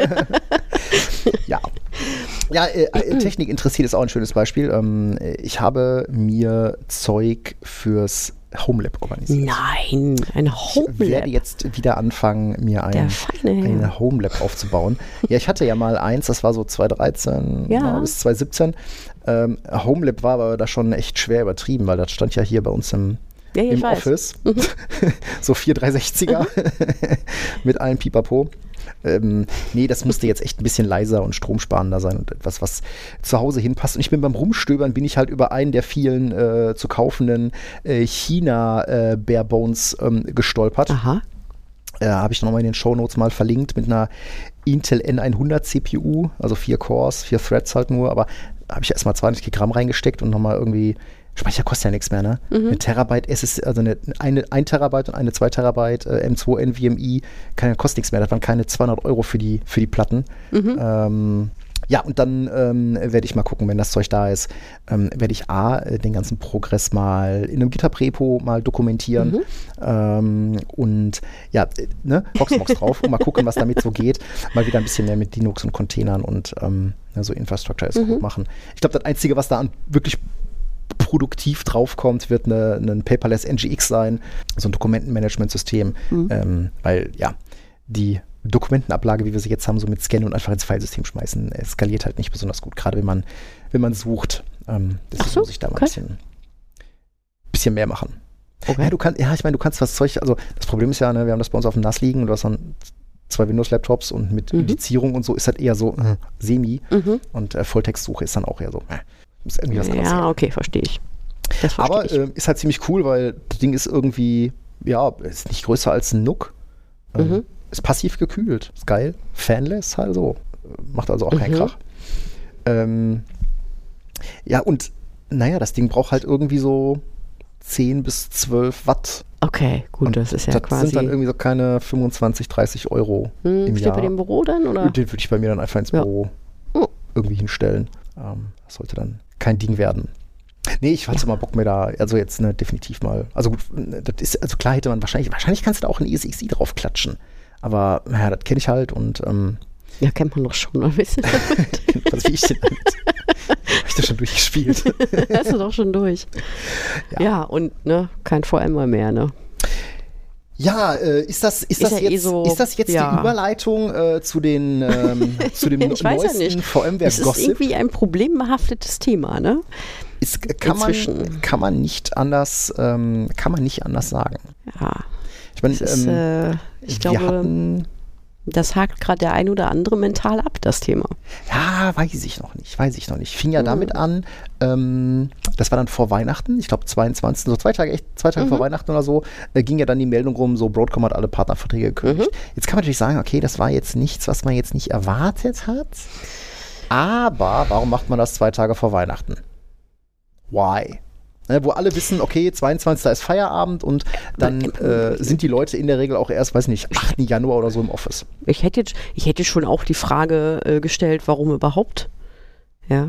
Speaker 4: Ja. Äh, äh, Technik interessiert ist auch ein schönes Beispiel. Ähm, äh, ich habe mir Zeug fürs Homelab organisiert.
Speaker 1: Nein, ein
Speaker 4: Ich
Speaker 1: Home
Speaker 4: werde jetzt wieder anfangen, mir ein, ein Homelab aufzubauen. (laughs) ja, ich hatte ja mal eins, das war so 2013
Speaker 1: Ja.
Speaker 4: bis 2017. Ähm, Homelab war aber da schon echt schwer übertrieben, weil das stand ja hier bei uns im,
Speaker 1: Ja, ich
Speaker 4: im. Office. (laughs) so 4 360er (laughs) mit allem Pipapo. Ähm, nee, das musste jetzt echt ein bisschen leiser und stromsparender sein und etwas, was zu Hause hinpasst. Und ich bin beim Rumstöbern, bin ich halt über einen der vielen äh, zu kaufenden äh, China äh, ähm, gestolpert.
Speaker 1: Aha.
Speaker 4: Äh, Habe ich nochmal in den Shownotes mal verlinkt mit einer Intel N100 CPU, also vier Cores, vier Threads halt nur, aber habe ich erstmal 20 Gramm reingesteckt und nochmal irgendwie, Speicher kostet ja nichts mehr, ne? Eine Terabyte SSD, also eine, eine 1 Terabyte und eine 2 Terabyte äh, M2 NVMe, keine, kostet nichts mehr, das waren keine 200 Euro für die, für die Platten. Ähm, ja, und dann ähm, werde ich mal gucken, wenn das Zeug da ist, ähm, werde ich A, äh, den ganzen Progress mal in einem GitHub-Repo mal dokumentieren ähm, und ja, äh, ne, Proxmox drauf und mal gucken, was damit so geht. Mal wieder ein bisschen mehr mit Linux und Containern und ähm, ne, so Infrastructure ist gut machen. Ich glaube, das Einzige, was da an wirklich produktiv draufkommt, wird eine, ein Paperless NGX sein, so ein Dokumentenmanagementsystem, ähm, weil ja, die Dokumentenablage, wie wir sie jetzt haben, so mit Scannen und einfach ins Filesystem schmeißen, skaliert halt nicht besonders gut, gerade wenn man, wenn man sucht. Ähm, deswegen
Speaker 1: so,
Speaker 4: muss ich da mal
Speaker 1: okay.
Speaker 4: ein bisschen, bisschen mehr machen.
Speaker 1: Okay.
Speaker 4: Ja, du kannst, ja, ich meine, du kannst was Zeug, also das Problem ist ja, ne, wir haben das bei uns auf dem NAS liegen und du hast dann zwei Windows-Laptops und mit
Speaker 1: Mhm.
Speaker 4: Indizierung und so ist halt eher so äh, semi
Speaker 1: Mhm.
Speaker 4: und äh, Volltextsuche ist dann auch eher so, äh, muss irgendwie was anderes
Speaker 1: Ja, okay, verstehe ich. Das verstehe
Speaker 4: Aber
Speaker 1: ich.
Speaker 4: äh, ist halt ziemlich cool, weil das Ding ist irgendwie, ja, ist nicht größer als ein Nook. Ähm,
Speaker 1: Mhm.
Speaker 4: Ist passiv gekühlt. Ist geil. Fanless halt so. Macht also auch keinen
Speaker 1: Mhm.
Speaker 4: Krach. Ähm, ja, und naja, das Ding braucht halt irgendwie so 10 bis 12 Watt.
Speaker 1: Okay, gut,
Speaker 4: Und
Speaker 1: das ist ja
Speaker 4: das
Speaker 1: quasi.
Speaker 4: sind dann irgendwie so keine 25, 30 Euro
Speaker 1: hm,
Speaker 4: im Jahr.
Speaker 1: bei dem Büro dann, oder?
Speaker 4: Den würde ich bei mir dann einfach ins
Speaker 1: Ja.
Speaker 4: Büro
Speaker 1: Oh.
Speaker 4: irgendwie hinstellen. Ähm, das sollte dann kein Ding werden. Nee, ich hatte mal Bock mir da, also jetzt ne, definitiv mal. Also gut, das ist, also klar hätte man wahrscheinlich, wahrscheinlich kannst du da auch ein ESXi drauf klatschen. Aber naja, das kenne ich halt und ähm,
Speaker 1: Ja, kennt man doch schon ein bisschen. (laughs)
Speaker 4: was wie ich denn damit? (laughs) Hab ich das schon durchgespielt.
Speaker 1: Hast du doch schon durch.
Speaker 4: Ja.
Speaker 1: Ja, und ne, kein VM mehr, ne?
Speaker 4: Ja, äh, ist das, ist
Speaker 1: Ist
Speaker 4: das
Speaker 1: ja eh
Speaker 4: jetzt,
Speaker 1: so,
Speaker 4: ist das jetzt
Speaker 1: ja.
Speaker 4: die Überleitung äh, zu den ähm, (laughs) zu dem
Speaker 1: Ich weiß ja
Speaker 4: neuesten
Speaker 1: nicht.
Speaker 4: VMware
Speaker 1: Es ist
Speaker 4: Gossip?
Speaker 1: irgendwie ein problembehaftetes Thema, ne?
Speaker 4: Ist, kann, man, kann man nicht anders, ähm, kann man nicht anders sagen.
Speaker 1: Ja.
Speaker 4: Ich meine,
Speaker 1: ist,
Speaker 4: ähm,
Speaker 1: äh, ich
Speaker 4: wir
Speaker 1: glaube,
Speaker 4: hatten,
Speaker 1: das hakt gerade der ein oder andere mental ab, das Thema.
Speaker 4: ja, weiß ich noch nicht, weiß ich noch nicht. Fing ja
Speaker 1: Mhm.
Speaker 4: damit an, ähm, das war dann vor Weihnachten, ich glaube 22, so zwei Tage, echt zwei Tage
Speaker 1: Mhm.
Speaker 4: vor Weihnachten oder so, äh, ging ja dann die Meldung rum, so Broadcom hat alle Partnerverträge gekündigt.
Speaker 1: Mhm.
Speaker 4: Jetzt kann man natürlich sagen, okay, das war jetzt nichts, was man jetzt nicht erwartet hat. Aber warum macht man das zwei Tage vor Weihnachten? Why? Ne, wo alle wissen, okay, 22. ist Feierabend und dann äh, sind die Leute in der Regel auch erst, weiß nicht, 8. Januar oder so im Office.
Speaker 1: Ich hätte, jetzt- ich hätte schon auch die Frage äh, gestellt, warum überhaupt? Ja.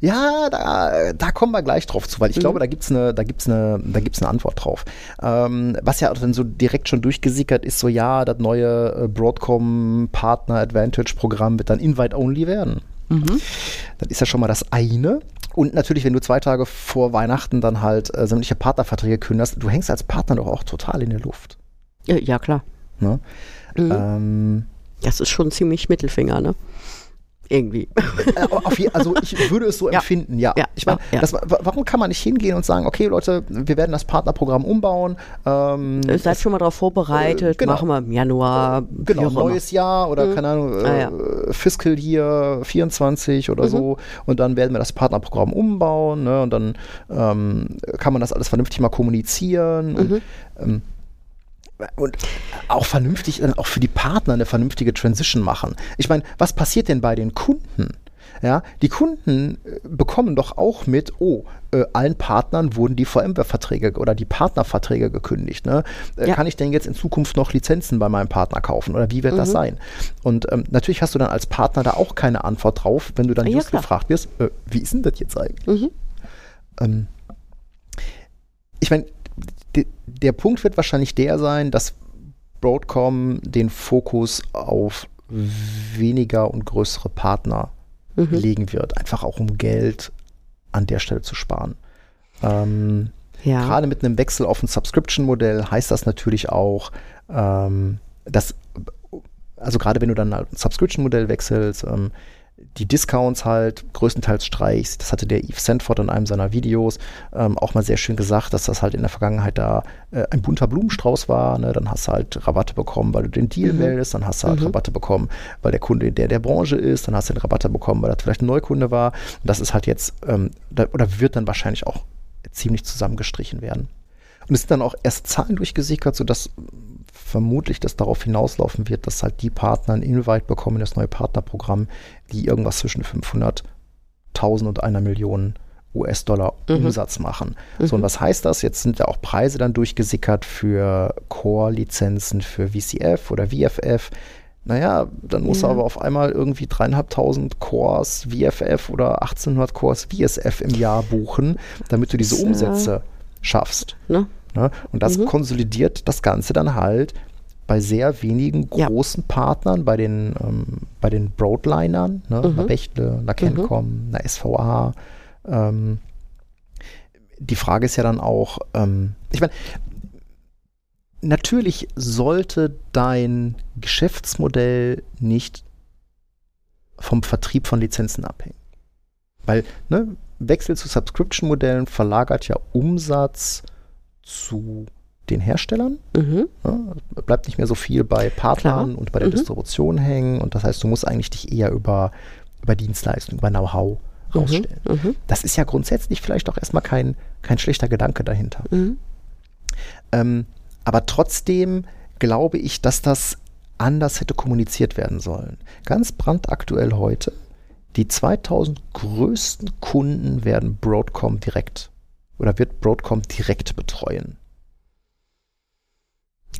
Speaker 4: Ja, da, da kommen wir gleich drauf zu, weil ich
Speaker 1: Mhm.
Speaker 4: glaube, da gibt's eine, da gibt's eine, da gibt's eine Antwort drauf. Ähm, was ja dann so direkt schon durchgesickert ist, so ja, das neue äh, Broadcom Partner Advantage Programm wird dann Invite-Only werden.
Speaker 1: Mhm.
Speaker 4: Das ist ja schon mal das eine. Und natürlich, wenn du zwei Tage vor Weihnachten dann halt äh, sämtliche Partnerverträge kündigst, du hängst als Partner doch auch total in der Luft.
Speaker 1: Ja, ja klar.
Speaker 4: Ne?
Speaker 1: Mhm.
Speaker 4: Ähm,
Speaker 1: Das ist schon ziemlich Mittelfinger, ne? Irgendwie.
Speaker 4: Äh, also ich würde es so (laughs)
Speaker 1: Ja.
Speaker 4: empfinden, ja.
Speaker 1: Ja,
Speaker 4: ich meine,
Speaker 1: ja,
Speaker 4: warum kann man nicht hingehen und sagen, okay Leute, wir werden das Partnerprogramm umbauen. Ähm,
Speaker 1: Äh, Seid schon mal darauf vorbereitet,
Speaker 4: Äh, genau.
Speaker 1: machen wir im Januar.
Speaker 4: Genau,
Speaker 1: auch immer.
Speaker 4: neues Jahr oder
Speaker 1: Mhm.
Speaker 4: keine Ahnung,
Speaker 1: Ah,
Speaker 4: äh.
Speaker 1: Mhm.
Speaker 4: Fiscal Year 24 oder so. Und dann werden wir das Partnerprogramm umbauen ne? und dann ähm, kann man das alles vernünftig mal kommunizieren. Und,
Speaker 1: Mhm.
Speaker 4: ähm, und auch vernünftig, dann auch für die Partner eine vernünftige Transition machen. Ich meine, was passiert denn bei den Kunden? Ja, die Kunden äh, bekommen doch auch mit, oh, äh, allen Partnern wurden die VMware-Verträge oder die Partnerverträge gekündigt. Ne? Äh,
Speaker 1: Ja.
Speaker 4: Kann ich denn jetzt in Zukunft noch Lizenzen bei meinem Partner kaufen oder wie wird
Speaker 1: Mhm.
Speaker 4: das sein? Und ähm, natürlich hast du dann als Partner da auch keine Antwort drauf, wenn du dann
Speaker 1: Ja,
Speaker 4: just
Speaker 1: klar.
Speaker 4: gefragt wirst, äh, wie ist denn das jetzt eigentlich?
Speaker 1: Mhm.
Speaker 4: Ähm, ich meine, der Punkt wird wahrscheinlich der sein, dass Broadcom den Fokus auf weniger und größere Partner
Speaker 1: Mhm.
Speaker 4: legen wird, einfach auch um Geld an der Stelle zu sparen. Ähm,
Speaker 1: Ja.
Speaker 4: Gerade mit einem Wechsel auf ein Subscription-Modell heißt das natürlich auch, ähm, dass, also gerade wenn du dann halt ein Subscription-Modell wechselst, ähm, die Discounts halt größtenteils streichst. Das hatte der Yves Sandford in einem seiner Videos ähm, auch mal sehr schön gesagt, dass das halt in der Vergangenheit da äh, ein bunter Blumenstrauß war. Ne? Dann hast du halt Rabatte bekommen, weil du den Deal
Speaker 1: Mhm.
Speaker 4: meldest. Dann hast du halt Rabatte bekommen, weil der Kunde der der Branche ist. Dann hast du den Rabatte bekommen, weil das vielleicht ein Neukunde war. Und das ist halt jetzt, ähm, da, oder wird dann wahrscheinlich auch ziemlich zusammengestrichen werden. Und es sind dann auch erst Zahlen durchgesickert, sodass vermutlich das darauf hinauslaufen wird, dass halt die Partner ein Invite bekommen in das neue Partnerprogramm, die irgendwas zwischen 500.000 und einer Million US-Dollar
Speaker 1: Mhm.
Speaker 4: Umsatz machen. So, und was heißt das? Jetzt sind ja auch Preise dann durchgesickert für Core-Lizenzen für VCF oder VFF. Naja, dann muss
Speaker 1: Ja.
Speaker 4: aber auf einmal irgendwie dreieinhalbtausend Cores VFF oder 1800 Cores VSF im Jahr buchen, damit du diese
Speaker 1: äh,
Speaker 4: Umsätze schaffst.
Speaker 1: Ne?
Speaker 4: Ne? Und das
Speaker 1: Mhm.
Speaker 4: konsolidiert das Ganze dann halt bei sehr wenigen
Speaker 1: Ja.
Speaker 4: großen Partnern, bei den, ähm, bei den Broadlinern, ne?
Speaker 1: Mhm.
Speaker 4: einer Bechtle, einer Kencom, einer SVA. Ähm, die Frage ist ja dann auch, ähm, ich meine, natürlich sollte dein Geschäftsmodell nicht vom Vertrieb von Lizenzen abhängen. Weil, ne, Wechsel zu Subscription-Modellen verlagert ja Umsatz zu den Herstellern.
Speaker 1: Mhm.
Speaker 4: Es Bleibt nicht mehr so viel bei Partnern
Speaker 1: Klar.
Speaker 4: und bei der
Speaker 1: Mhm.
Speaker 4: Distribution hängen. Und das heißt, du musst eigentlich dich eher über, über Dienstleistungen, über Know-how rausstellen.
Speaker 1: Mhm.
Speaker 4: Das ist ja grundsätzlich vielleicht auch erstmal kein, kein schlechter Gedanke dahinter.
Speaker 1: Mhm.
Speaker 4: Ähm, aber trotzdem glaube ich, dass das anders hätte kommuniziert werden sollen. Ganz brandaktuell heute, die 2000 größten Kunden werden Broadcom direkt oder wird Broadcom direkt betreuen.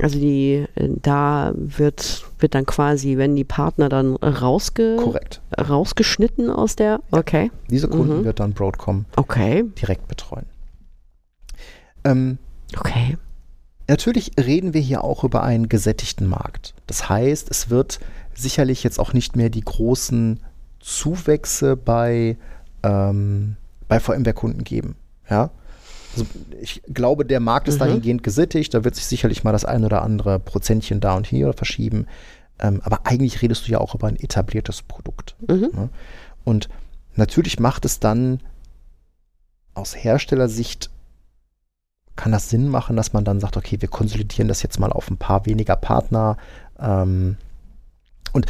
Speaker 1: Also die, äh, da wird, wird dann quasi, wenn die Partner dann rausge
Speaker 4: Korrekt.
Speaker 1: rausgeschnitten aus der, okay,
Speaker 4: Diese Kunden
Speaker 1: Mhm.
Speaker 4: wird dann Broadcom
Speaker 1: okay,
Speaker 4: direkt betreuen. Ähm,
Speaker 1: okay.
Speaker 4: Natürlich reden wir hier auch über einen gesättigten Markt. Das heißt, es wird sicherlich jetzt auch nicht mehr die großen Zuwächse bei, ähm, bei VMware-Kunden geben. Ja? Also ich glaube, der Markt ist
Speaker 1: Mhm.
Speaker 4: dahingehend gesättigt. Da wird sich sicherlich mal das ein oder andere Prozentchen da und hier verschieben. Ähm, aber eigentlich redest du ja auch über ein etabliertes Produkt.
Speaker 1: Mhm.
Speaker 4: Ne? Und natürlich macht es dann aus Herstellersicht kann das Sinn machen, dass man dann sagt, okay, wir konsolidieren das jetzt mal auf ein paar weniger Partner ähm, und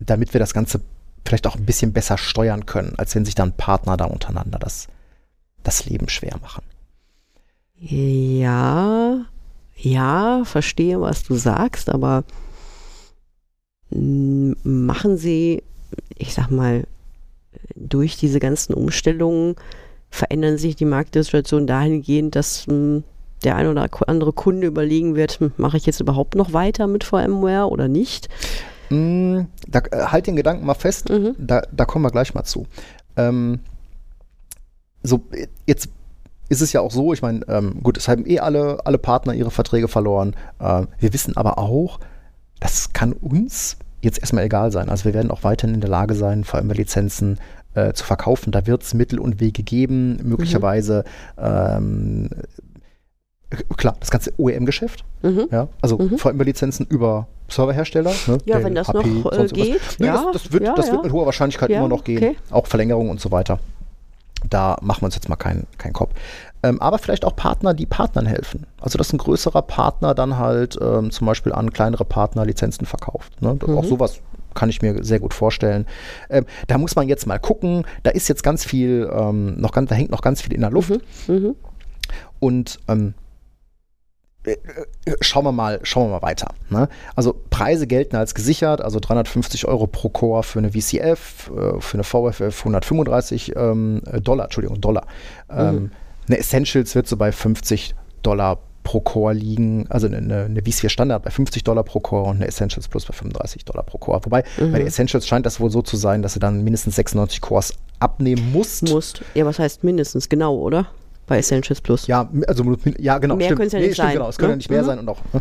Speaker 4: damit wir das Ganze vielleicht auch ein bisschen besser steuern können, als wenn sich dann Partner da untereinander das, das Leben schwer machen.
Speaker 1: Ja, ja, verstehe, was du sagst, aber machen sie, ich sag mal, durch diese ganzen Umstellungen verändern sich die Marktsituation dahingehend, dass der ein oder andere Kunde überlegen wird, hm, mache ich jetzt überhaupt noch weiter mit VMware oder nicht?
Speaker 4: Mm, da, äh, halt den Gedanken mal fest,
Speaker 1: Mhm.
Speaker 4: da, da kommen wir gleich mal zu. Ähm, so, äh, jetzt ist es ja auch so, ich meine, ähm, gut, es haben eh alle, alle Partner ihre Verträge verloren. Äh, wir wissen aber auch, das kann uns jetzt erstmal egal sein. Also wir werden auch weiterhin in der Lage sein, vor allem bei Lizenzen äh, zu verkaufen. Da wird es Mittel und Wege geben, möglicherweise ähm, äh, klar, das ganze OEM-Geschäft,
Speaker 1: Mhm.
Speaker 4: ja, also
Speaker 1: Mhm.
Speaker 4: vor allem bei Lizenzen über Serverhersteller. Ne,
Speaker 1: Ja,
Speaker 4: Dell,
Speaker 1: wenn das
Speaker 4: HP,
Speaker 1: noch äh, geht.
Speaker 4: Nee,
Speaker 1: ja,
Speaker 4: das, das, wird,
Speaker 1: ja,
Speaker 4: das wird mit hoher Wahrscheinlichkeit immer noch gehen.
Speaker 1: okay.
Speaker 4: Auch Verlängerung und so weiter. Da machen wir uns jetzt mal keinen keinen Kopf. Ähm, aber vielleicht auch Partner, die Partnern helfen. Also, dass ein größerer Partner dann halt ähm, zum Beispiel an kleinere Partner Lizenzen verkauft. Ne?
Speaker 1: Mhm.
Speaker 4: Auch sowas kann ich mir sehr gut vorstellen. Ähm, da muss man jetzt mal gucken. Da ist jetzt ganz viel, ähm, noch ganz, da hängt noch ganz viel in der Luft.
Speaker 1: Mhm.
Speaker 4: Und ähm, äh, äh, schauen wir mal, schauen wir mal weiter. Ne? Also Preise gelten als gesichert, also 350 Euro pro Core für eine VCF, äh, für eine VFF 135 ähm, äh, Dollar, Entschuldigung, Dollar. Ähm, eine Essentials wird so bei 50 Dollar pro Core liegen, also eine, eine vSphere Standard bei 50 Dollar pro Core und eine Essentials Plus bei 35 Dollar pro Core. Wobei bei der Essentials scheint das wohl so zu sein, dass du dann mindestens 96 Cores abnehmen musst.
Speaker 1: Musst. Ja, was heißt mindestens genau, oder? Bei Essentials Plus.
Speaker 4: Ja, also ja, genau.
Speaker 1: Mehr
Speaker 4: stimmt.
Speaker 1: können's ja nicht
Speaker 4: stimmt,
Speaker 1: sein,
Speaker 4: Genau, es können
Speaker 1: ne?
Speaker 4: ja nicht mehr
Speaker 1: Mhm.
Speaker 4: sein und auch, ne?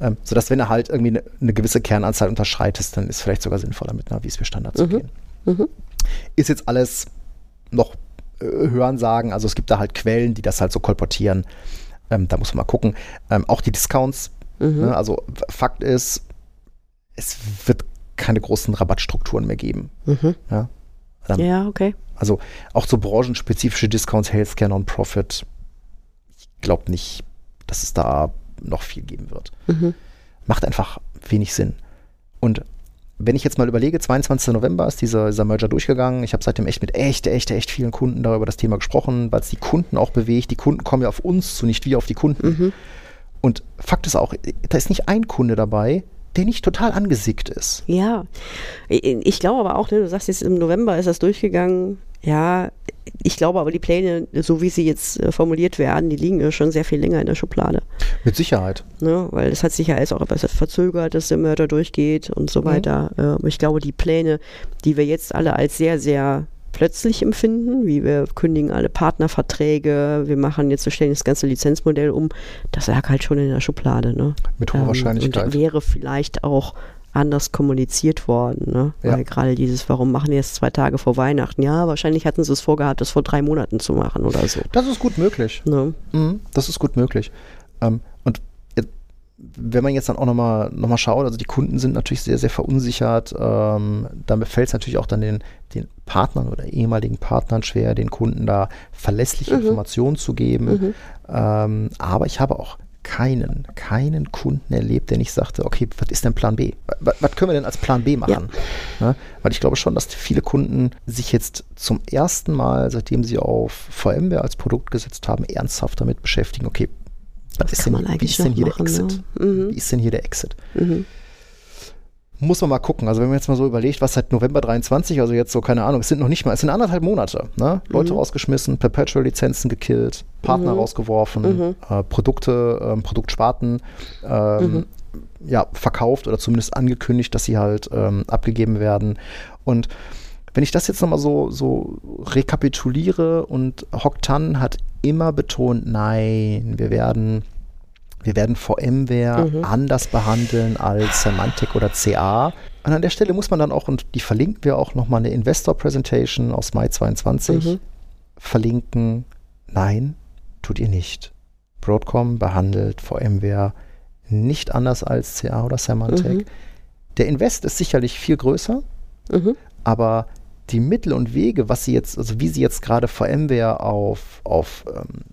Speaker 4: ähm, sodass wenn du halt irgendwie eine, eine gewisse Kernanzahl unterschreitest, dann ist es vielleicht sogar sinnvoller mit einer vSphere Standard zu
Speaker 1: Mhm.
Speaker 4: gehen.
Speaker 1: Mhm.
Speaker 4: Ist jetzt alles noch äh, Hörensagen, also es gibt da halt Quellen, die das halt so kolportieren. Ähm, da muss man mal gucken. Ähm, auch die Discounts,
Speaker 1: Mhm.
Speaker 4: ne? also Fakt ist, es wird keine großen Rabattstrukturen mehr geben.
Speaker 1: Mhm.
Speaker 4: Ja? Ähm,
Speaker 1: Ja, okay.
Speaker 4: also auch so branchenspezifische Discounts, Healthcare, Non-Profit. Ich glaube nicht, dass es da noch viel geben wird.
Speaker 1: Mhm.
Speaker 4: Macht einfach wenig Sinn. Und wenn ich jetzt mal überlege, 22. November ist dieser, dieser Merger durchgegangen. Ich habe seitdem echt mit echt, echt, echt vielen Kunden darüber das Thema gesprochen, weil es die Kunden auch bewegt. Die Kunden kommen ja auf uns zu, nicht wir auf die Kunden.
Speaker 1: Mhm.
Speaker 4: Und Fakt ist auch, da ist nicht ein Kunde dabei, der nicht total angesickt ist.
Speaker 1: Ja, ich glaube aber auch, ne, du sagst jetzt im November ist das durchgegangen. Ja, ich glaube aber die Pläne, so wie sie jetzt äh, formuliert werden, die liegen ja schon sehr viel länger in der Schublade.
Speaker 4: Mit Sicherheit.
Speaker 1: Ne? Weil es hat sich ja jetzt auch etwas verzögert, dass der Mörder durchgeht und so
Speaker 4: Mhm.
Speaker 1: weiter. Äh, aber ich glaube, die Pläne, die wir jetzt alle als sehr, sehr plötzlich empfinden, wie wir kündigen alle Partnerverträge, wir machen jetzt, wir stellen das ganze Lizenzmodell um, das lag halt schon in der Schublade. Ne?
Speaker 4: Mit hoher Wahrscheinlichkeit.
Speaker 1: Und wäre vielleicht auch anders kommuniziert worden. Ne?
Speaker 4: Ja.
Speaker 1: Weil gerade dieses, warum machen die jetzt zwei Tage vor Weihnachten? Ja, wahrscheinlich hatten sie es vorgehabt, das vor drei Monaten zu machen oder so.
Speaker 4: Das ist gut möglich.
Speaker 1: Ne?
Speaker 4: Mhm, das ist gut möglich. Ähm, wenn man jetzt dann auch nochmal noch mal schaut, also die Kunden sind natürlich sehr, sehr verunsichert. Ähm, damit fällt es natürlich auch dann den, den Partnern oder ehemaligen Partnern schwer, den Kunden da verlässliche Informationen zu geben. Ähm, aber ich habe auch keinen, keinen Kunden erlebt, der nicht sagte, okay, was ist denn Plan B? Was, was können wir denn als Plan B machen? Ne? Weil ich glaube schon, dass viele Kunden sich jetzt zum ersten Mal, seitdem sie auf VMware als Produkt gesetzt haben, ernsthaft damit beschäftigen, okay, was ist
Speaker 1: kann
Speaker 4: denn,
Speaker 1: man
Speaker 4: wie
Speaker 1: eigentlich
Speaker 4: ist denn hier
Speaker 1: machen,
Speaker 4: der Exit?
Speaker 1: ne? Mhm.
Speaker 4: Wie ist denn hier der Exit?
Speaker 1: Mhm.
Speaker 4: muss man mal gucken. Also wenn man jetzt mal so überlegt, was seit November 23, also jetzt so, keine Ahnung, es sind noch nicht mal, es sind anderthalb Monate, ne? Leute rausgeschmissen, Perpetual-Lizenzen gekillt, Partner rausgeworfen, äh, Produkte, ähm, Produktsparten ähm, ja, verkauft oder zumindest angekündigt, dass sie halt ähm, abgegeben werden. Und wenn ich das jetzt nochmal so, so rekapituliere und Hoktan hat immer betont, nein, wir werden, wir werden VMware anders behandeln als Semantic oder CA. Und an der Stelle muss man dann auch, und die verlinken wir auch nochmal eine Investor Presentation aus Mai 22, verlinken, nein, tut ihr nicht. Broadcom behandelt VMware nicht anders als CA oder Symantec. Der Invest ist sicherlich viel größer, aber die Mittel und Wege, was sie jetzt, also wie sie jetzt gerade VMware auf, auf ähm,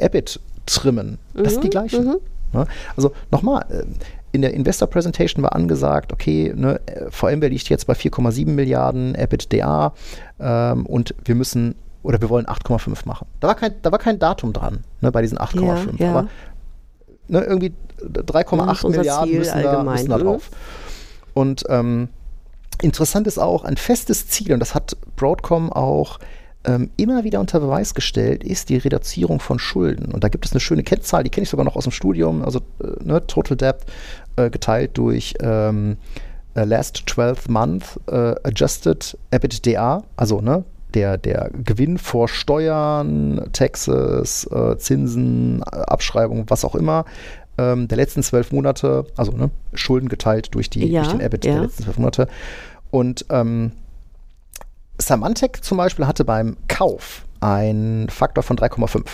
Speaker 4: Abbott trimmen, das sind die gleichen. Ne? Also nochmal, äh, in der Investor Presentation war angesagt, okay, ne, äh, VMware liegt jetzt bei 4,7 Milliarden, Abbott DA ähm, und wir müssen oder wir wollen 8,5 machen. Da war kein, da war kein Datum dran, ne, bei diesen 8,5.
Speaker 1: Ja, ja.
Speaker 4: Aber ne, irgendwie
Speaker 1: Das
Speaker 4: 3,8
Speaker 1: ist unser
Speaker 4: Milliarden
Speaker 1: Ziel
Speaker 4: müssen da, müssen da
Speaker 1: ne?
Speaker 4: drauf. Und ähm, interessant ist auch, ein festes Ziel, und das hat Broadcom auch ähm, immer wieder unter Beweis gestellt, ist die Reduzierung von Schulden. Und da gibt es eine schöne Kennzahl, die kenne ich sogar noch aus dem Studium, also äh, ne, Total Debt äh, geteilt durch ähm, äh, Last 12 Month äh, Adjusted EBITDA, also ne, der, der Gewinn vor Steuern, Taxes, äh, Zinsen, Abschreibung, was auch immer, ähm, der letzten zwölf Monate, also ne, Schulden geteilt durch, die,
Speaker 1: Ja,
Speaker 4: durch den EBIT
Speaker 1: ja.
Speaker 4: der letzten zwölf Monate. Und ähm, Symantec zum Beispiel hatte beim Kauf einen Faktor von 3,5.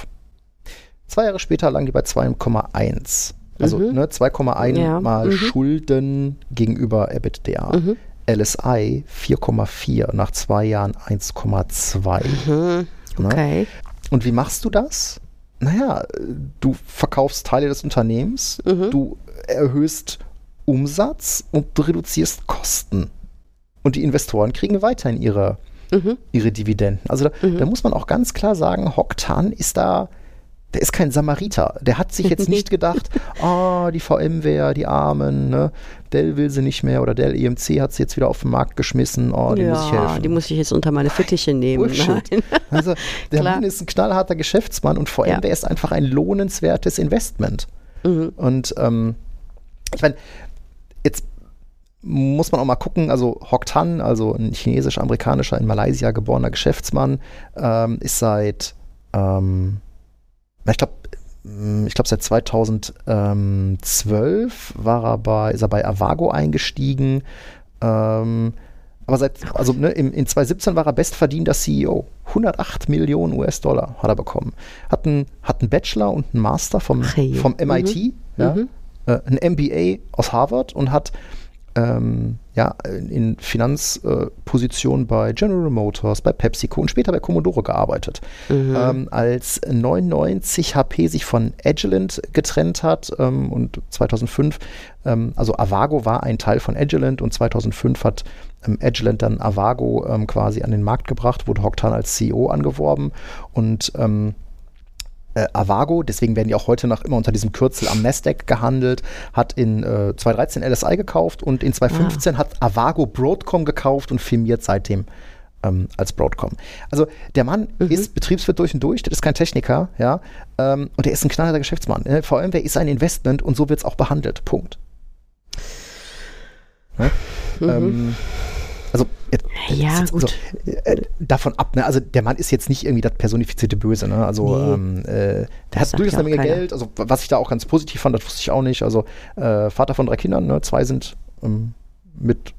Speaker 4: Zwei Jahre später lagen die bei 2,1. Also
Speaker 1: Mhm.
Speaker 4: ne, 2,1
Speaker 1: Ja,
Speaker 4: mal
Speaker 1: mhm.
Speaker 4: Schulden gegenüber EBITDA.
Speaker 1: Mhm.
Speaker 4: LSI 4,4, nach zwei Jahren 1,2.
Speaker 1: Mhm.
Speaker 4: Ne?
Speaker 1: Okay.
Speaker 4: Und wie machst du das? Naja, du verkaufst Teile des Unternehmens,
Speaker 1: Mhm.
Speaker 4: du erhöhst Umsatz und du reduzierst Kosten. Und die Investoren kriegen weiterhin ihre,
Speaker 1: Mhm.
Speaker 4: ihre Dividenden. Also da,
Speaker 1: Mhm.
Speaker 4: da muss man auch ganz klar sagen, Hoktan ist da, der ist kein Samariter. Der hat sich jetzt nicht (laughs) gedacht, ah, die VMware, die Armen, ne? Dell will sie nicht mehr oder Dell EMC hat sie jetzt wieder auf den Markt geschmissen, oh, dem muss ich
Speaker 1: ja,
Speaker 4: helfen.
Speaker 1: die muss ich jetzt unter meine Fittiche nehmen.
Speaker 4: Bullshit.
Speaker 1: Nein. (laughs)
Speaker 4: Also der. Mann ist ein knallharter Geschäftsmann und allem
Speaker 1: Ja.
Speaker 4: ist einfach ein lohnenswertes Investment.
Speaker 1: Mhm.
Speaker 4: Und ähm, ich meine, jetzt muss man auch mal gucken, also Hock Tan, also ein chinesisch-amerikanischer in Malaysia geborener Geschäftsmann, ähm, ist seit, ähm, ich glaube, ich glaube seit 2012 war er bei, ist er bei Avago eingestiegen. Ähm, aber seit, also ne, im, in 2017 war er bestverdienter CEO. 108 Millionen US-Dollar hat er bekommen. Hat einen, hat einen Bachelor und einen Master vom,
Speaker 1: Ach
Speaker 4: vom MIT, ja,
Speaker 1: Mhm.
Speaker 4: äh, ein MBA aus Harvard und hat ähm, ja, in Finanzpositionen bei General Motors, bei PepsiCo und später bei Commodore gearbeitet.
Speaker 1: Mhm.
Speaker 4: Ähm, als 99 HP sich von Agilent getrennt hat ähm, und 2005, ähm, also Avago war ein Teil von Agilent und 2005 hat ähm, Agilent dann Avago ähm, quasi an den Markt gebracht, wurde Hocktan als CEO angeworben und äh, Avago, deswegen werden die auch heute noch immer unter diesem Kürzel am Nasdaq gehandelt, hat in äh, 2013 LSI gekauft und in 2015 hat Avago Broadcom gekauft und firmiert seitdem ähm, als Broadcom. Also der Mann ist Betriebswirt durch und durch, das ist kein Techniker, ja, ähm, und er ist ein knallharter Geschäftsmann. Ne? VMware ist ein Investment und so wird es auch behandelt. Punkt. Ne? Ähm, also
Speaker 1: Ja,
Speaker 4: jetzt-
Speaker 1: gut.
Speaker 4: So, äh, davon ab, ne? also der Mann ist jetzt nicht irgendwie das personifizierte Böse, ne? also
Speaker 1: Nee.
Speaker 4: ähm, äh, der
Speaker 1: Das
Speaker 4: hat durchaus eine Menge
Speaker 1: keiner.
Speaker 4: Geld, also was ich da auch ganz positiv fand, das wusste ich auch nicht, also äh, Vater von drei Kindern, ne? zwei sind ähm, mit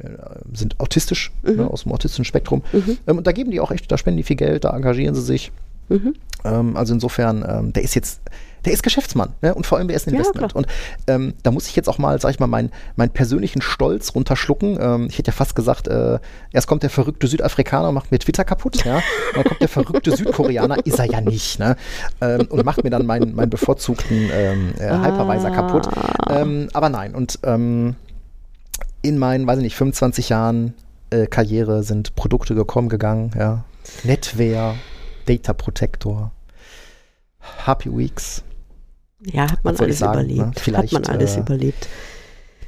Speaker 4: äh, sind autistisch,
Speaker 1: Mhm.
Speaker 4: ne? aus dem autistischen Spektrum ähm, und da geben die auch echt, da spenden die viel Geld, da engagieren sie sich,
Speaker 1: Mhm.
Speaker 4: ähm, also insofern, ähm, der ist jetzt, der ist Geschäftsmann ne? und vor allem, der ist ein
Speaker 1: Ja,
Speaker 4: Investment.
Speaker 1: klar.
Speaker 4: und ähm, da muss ich jetzt auch mal, sag ich mal, meinen meinen persönlichen Stolz runterschlucken. Ähm, ich hätte ja fast gesagt, äh, erst kommt der verrückte Südafrikaner und macht mir Twitter kaputt, ja. Und dann kommt der verrückte Südkoreaner, (laughs) ist er ja nicht, ne? Ähm, und macht mir dann meinen, meinen bevorzugten ähm, äh, Hypervisor kaputt. Ähm, aber nein, und ähm, in meinen, weiß ich nicht, 25 Jahren äh, Karriere sind Produkte gekommen, gegangen, ja. Netware, Data Protector, Happy Weeks.
Speaker 1: Ja, hat man alles
Speaker 4: sagen,
Speaker 1: überlebt.
Speaker 4: ne?
Speaker 1: hat
Speaker 4: Vielleicht,
Speaker 1: man alles
Speaker 4: äh,
Speaker 1: überlebt.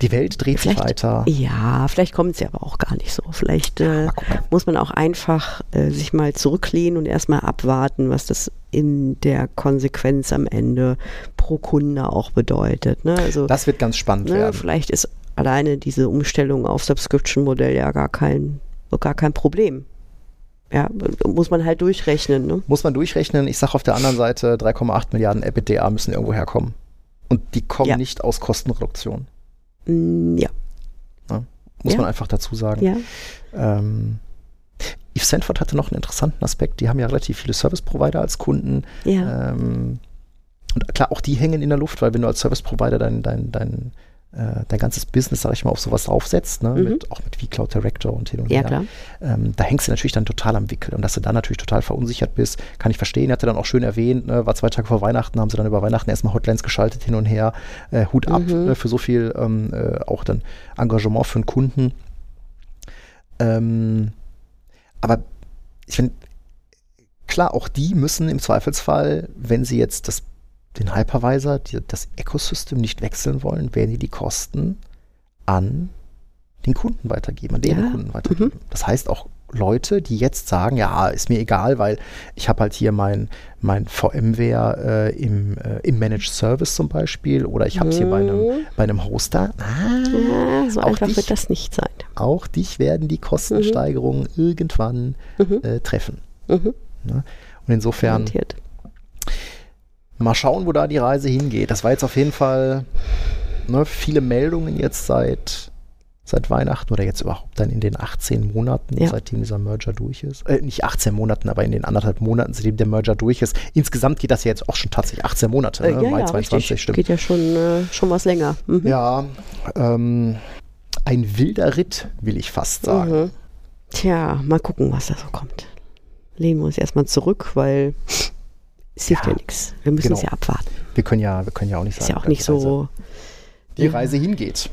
Speaker 4: Die Welt dreht sich weiter.
Speaker 1: Ja, vielleicht kommt es ja aber auch gar nicht so. Vielleicht äh, muss man auch einfach äh, sich mal zurücklehnen und erstmal abwarten, was das in der Konsequenz am Ende pro Kunde auch bedeutet. Ne? Also,
Speaker 4: das wird ganz spannend
Speaker 1: ne,
Speaker 4: werden.
Speaker 1: Vielleicht ist alleine diese Umstellung auf Subscription-Modell ja gar kein, gar kein Problem. Ja, muss man halt durchrechnen. Ne?
Speaker 4: Muss man durchrechnen. Ich sage auf der anderen Seite, 3,8 Milliarden EBITDA müssen irgendwo herkommen. Und die kommen ja. nicht aus Kostenreduktion.
Speaker 1: Mm, ja.
Speaker 4: ja muss man einfach dazu sagen.
Speaker 1: Ja.
Speaker 4: Ähm, Eve Sanford hatte noch einen interessanten Aspekt. Die haben ja relativ viele Service-Provider als Kunden.
Speaker 1: Ja.
Speaker 4: Ähm, und klar, auch die hängen in der Luft, weil wenn du als Service-Provider dein, dein, dein äh, dein ganzes Business, sag ich mal, auf sowas draufsetzt, ne? Mhm. Mit, auch mit vCloud Director und hin und
Speaker 1: ja,
Speaker 4: her.
Speaker 1: Klar.
Speaker 4: Ähm, da hängst du natürlich dann total am Wickel. Und dass du dann natürlich total verunsichert bist, kann ich verstehen. Er hatte dann auch schön erwähnt, ne? war zwei Tage vor Weihnachten, haben sie dann über Weihnachten erstmal Hotlines geschaltet hin und her. Äh, Hut ab mhm. ne? für so viel ähm, äh, auch dann Engagement für einen Kunden. Ähm, aber ich finde, klar, auch die müssen im Zweifelsfall, wenn sie jetzt das den Hypervisor, die, das Ecosystem nicht wechseln wollen, werden die die Kosten an den Kunden weitergeben, an deren ja. Kunden weitergeben. Mhm. Das heißt auch Leute, die jetzt sagen, ja, ist mir egal, weil ich habe halt hier mein, mein VMware äh, im, äh, im Managed Service zum Beispiel oder ich habe es mhm. hier bei einem, mhm. bei einem Hoster.
Speaker 1: Ah, ja, so einfach dich, wird das nicht sein.
Speaker 4: Auch dich werden die Kostensteigerungen mhm. irgendwann mhm. äh, treffen.
Speaker 1: Mhm.
Speaker 4: Ja? Und insofern
Speaker 1: Garantiert.
Speaker 4: Mal schauen, wo da die Reise hingeht. Das war jetzt auf jeden Fall ne, viele Meldungen jetzt seit, seit Weihnachten oder jetzt überhaupt dann in den 18 Monaten, ja. seitdem dieser Merger durch ist. Äh, nicht 18 Monaten, aber in den anderthalb Monaten, seitdem der Merger durch ist. Insgesamt geht das ja jetzt auch schon tatsächlich 18 Monate.
Speaker 1: Äh, ne? ja, Mai ja, 22, richtig. stimmt. Geht ja schon, äh, schon was länger.
Speaker 4: Mhm. Ja, ähm, ein wilder Ritt, will ich fast sagen. Mhm.
Speaker 1: Tja, mal gucken, was da so kommt. Lehnen wir uns erstmal zurück, weil hilft ja, ja nichts. Wir müssen genau. es ja abwarten.
Speaker 4: Wir können ja, wir können ja auch nicht sagen,
Speaker 1: ist ja auch nicht so.
Speaker 4: die Reise hingeht.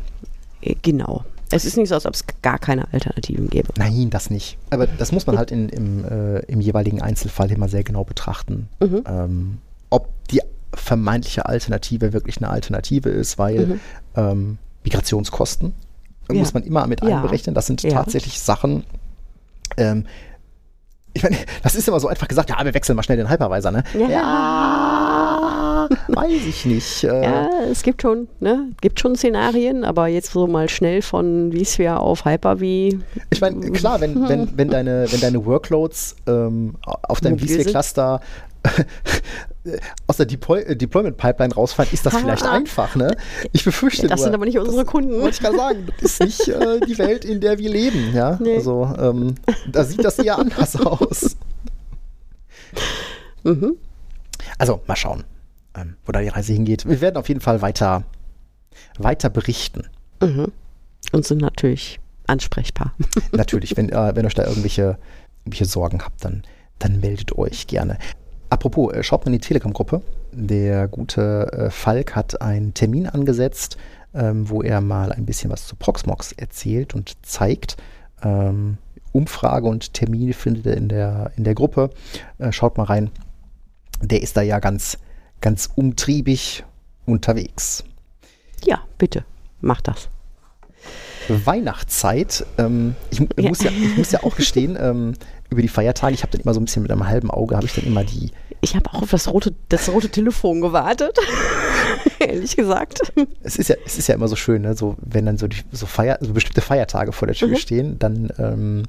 Speaker 1: Äh, genau. Es ist nicht so, als ob es gar keine Alternativen gäbe.
Speaker 4: Nein, das nicht. Aber das muss man halt in, im, äh, im jeweiligen Einzelfall immer sehr genau betrachten. Mhm. Ähm, ob die vermeintliche Alternative wirklich eine Alternative ist, weil mhm. ähm, Migrationskosten ja. muss man immer mit einberechnen. Das sind tatsächlich Sachen, ähm, ich meine, das ist immer so einfach gesagt, ja, wir wechseln mal schnell den Hypervisor, ne?
Speaker 1: Ja, ja
Speaker 4: weiß ich nicht.
Speaker 1: Äh. Ja, es gibt schon, ne, gibt schon Szenarien, aber jetzt so mal schnell von vSphere auf Hyper-V.
Speaker 4: Ich meine, klar, wenn, (laughs) wenn, wenn, deine, wenn deine Workloads ähm, auf deinem vSphere-Cluster aus der Deploy äh, Deployment Pipeline rausfallen, ist das ha, vielleicht einfach, ne? Ich befürchte ja,
Speaker 1: Das
Speaker 4: nur,
Speaker 1: sind aber nicht unsere
Speaker 4: das,
Speaker 1: Kunden.
Speaker 4: Wollte ich gerade sagen, das ist nicht äh, die Welt, in der wir leben, ja? Nee. Also, ähm, da sieht das eher anders (laughs) aus.
Speaker 1: Mhm.
Speaker 4: Also, mal schauen, ähm, wo da die Reise hingeht. Wir werden auf jeden Fall weiter, weiter berichten.
Speaker 1: Mhm. Und sind natürlich ansprechbar.
Speaker 4: natürlich, wenn, äh, wenn euch da irgendwelche, irgendwelche Sorgen habt, dann, dann meldet euch gerne. Apropos, äh, schaut mal in die Telegram-Gruppe. Der gute äh, Falk hat einen Termin angesetzt, ähm, wo er mal ein bisschen was zu Proxmox erzählt und zeigt. Ähm, Umfrage und Termine findet er in der, in der Gruppe. Äh, schaut mal rein. Der ist da ja ganz, ganz umtriebig unterwegs.
Speaker 1: Ja, bitte, mach das.
Speaker 4: Weihnachtszeit. Ähm, ich, ja. Muss ja, ich muss ja auch gestehen, (laughs) ähm, über die Feiertage, ich habe dann immer so ein bisschen mit einem halben Auge, habe ich dann immer die.
Speaker 1: Ich habe auch auf das rote, das rote Telefon gewartet, (laughs) ehrlich gesagt.
Speaker 4: Es ist ja, es ist ja immer so schön, ne? so, wenn dann so, die, so, Feier, so bestimmte Feiertage vor der Tür mhm. stehen, dann ähm,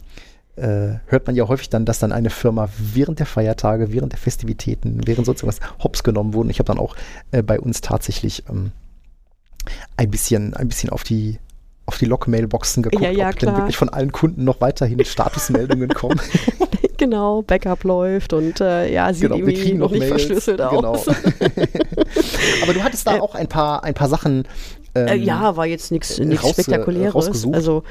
Speaker 4: äh, hört man ja häufig dann, dass dann eine Firma während der Feiertage, während der Festivitäten, während sonst irgendwas hops genommen wurde. Ich habe dann auch äh, bei uns tatsächlich ähm, ein bisschen, ein bisschen auf die auf die Log-Mailboxen geguckt,
Speaker 1: ja, ja,
Speaker 4: ob klar. denn wirklich von allen Kunden noch weiterhin Statusmeldungen (laughs) kommen.
Speaker 1: genau, Backup läuft und äh, ja, sieht genau, irgendwie noch, noch nicht Mails, verschlüsselt genau. aus. (laughs)
Speaker 4: Aber du hattest da äh, auch ein paar, ein paar Sachen.
Speaker 1: Äh, ähm, ja, war jetzt nichts äh, Spektakuläres. Also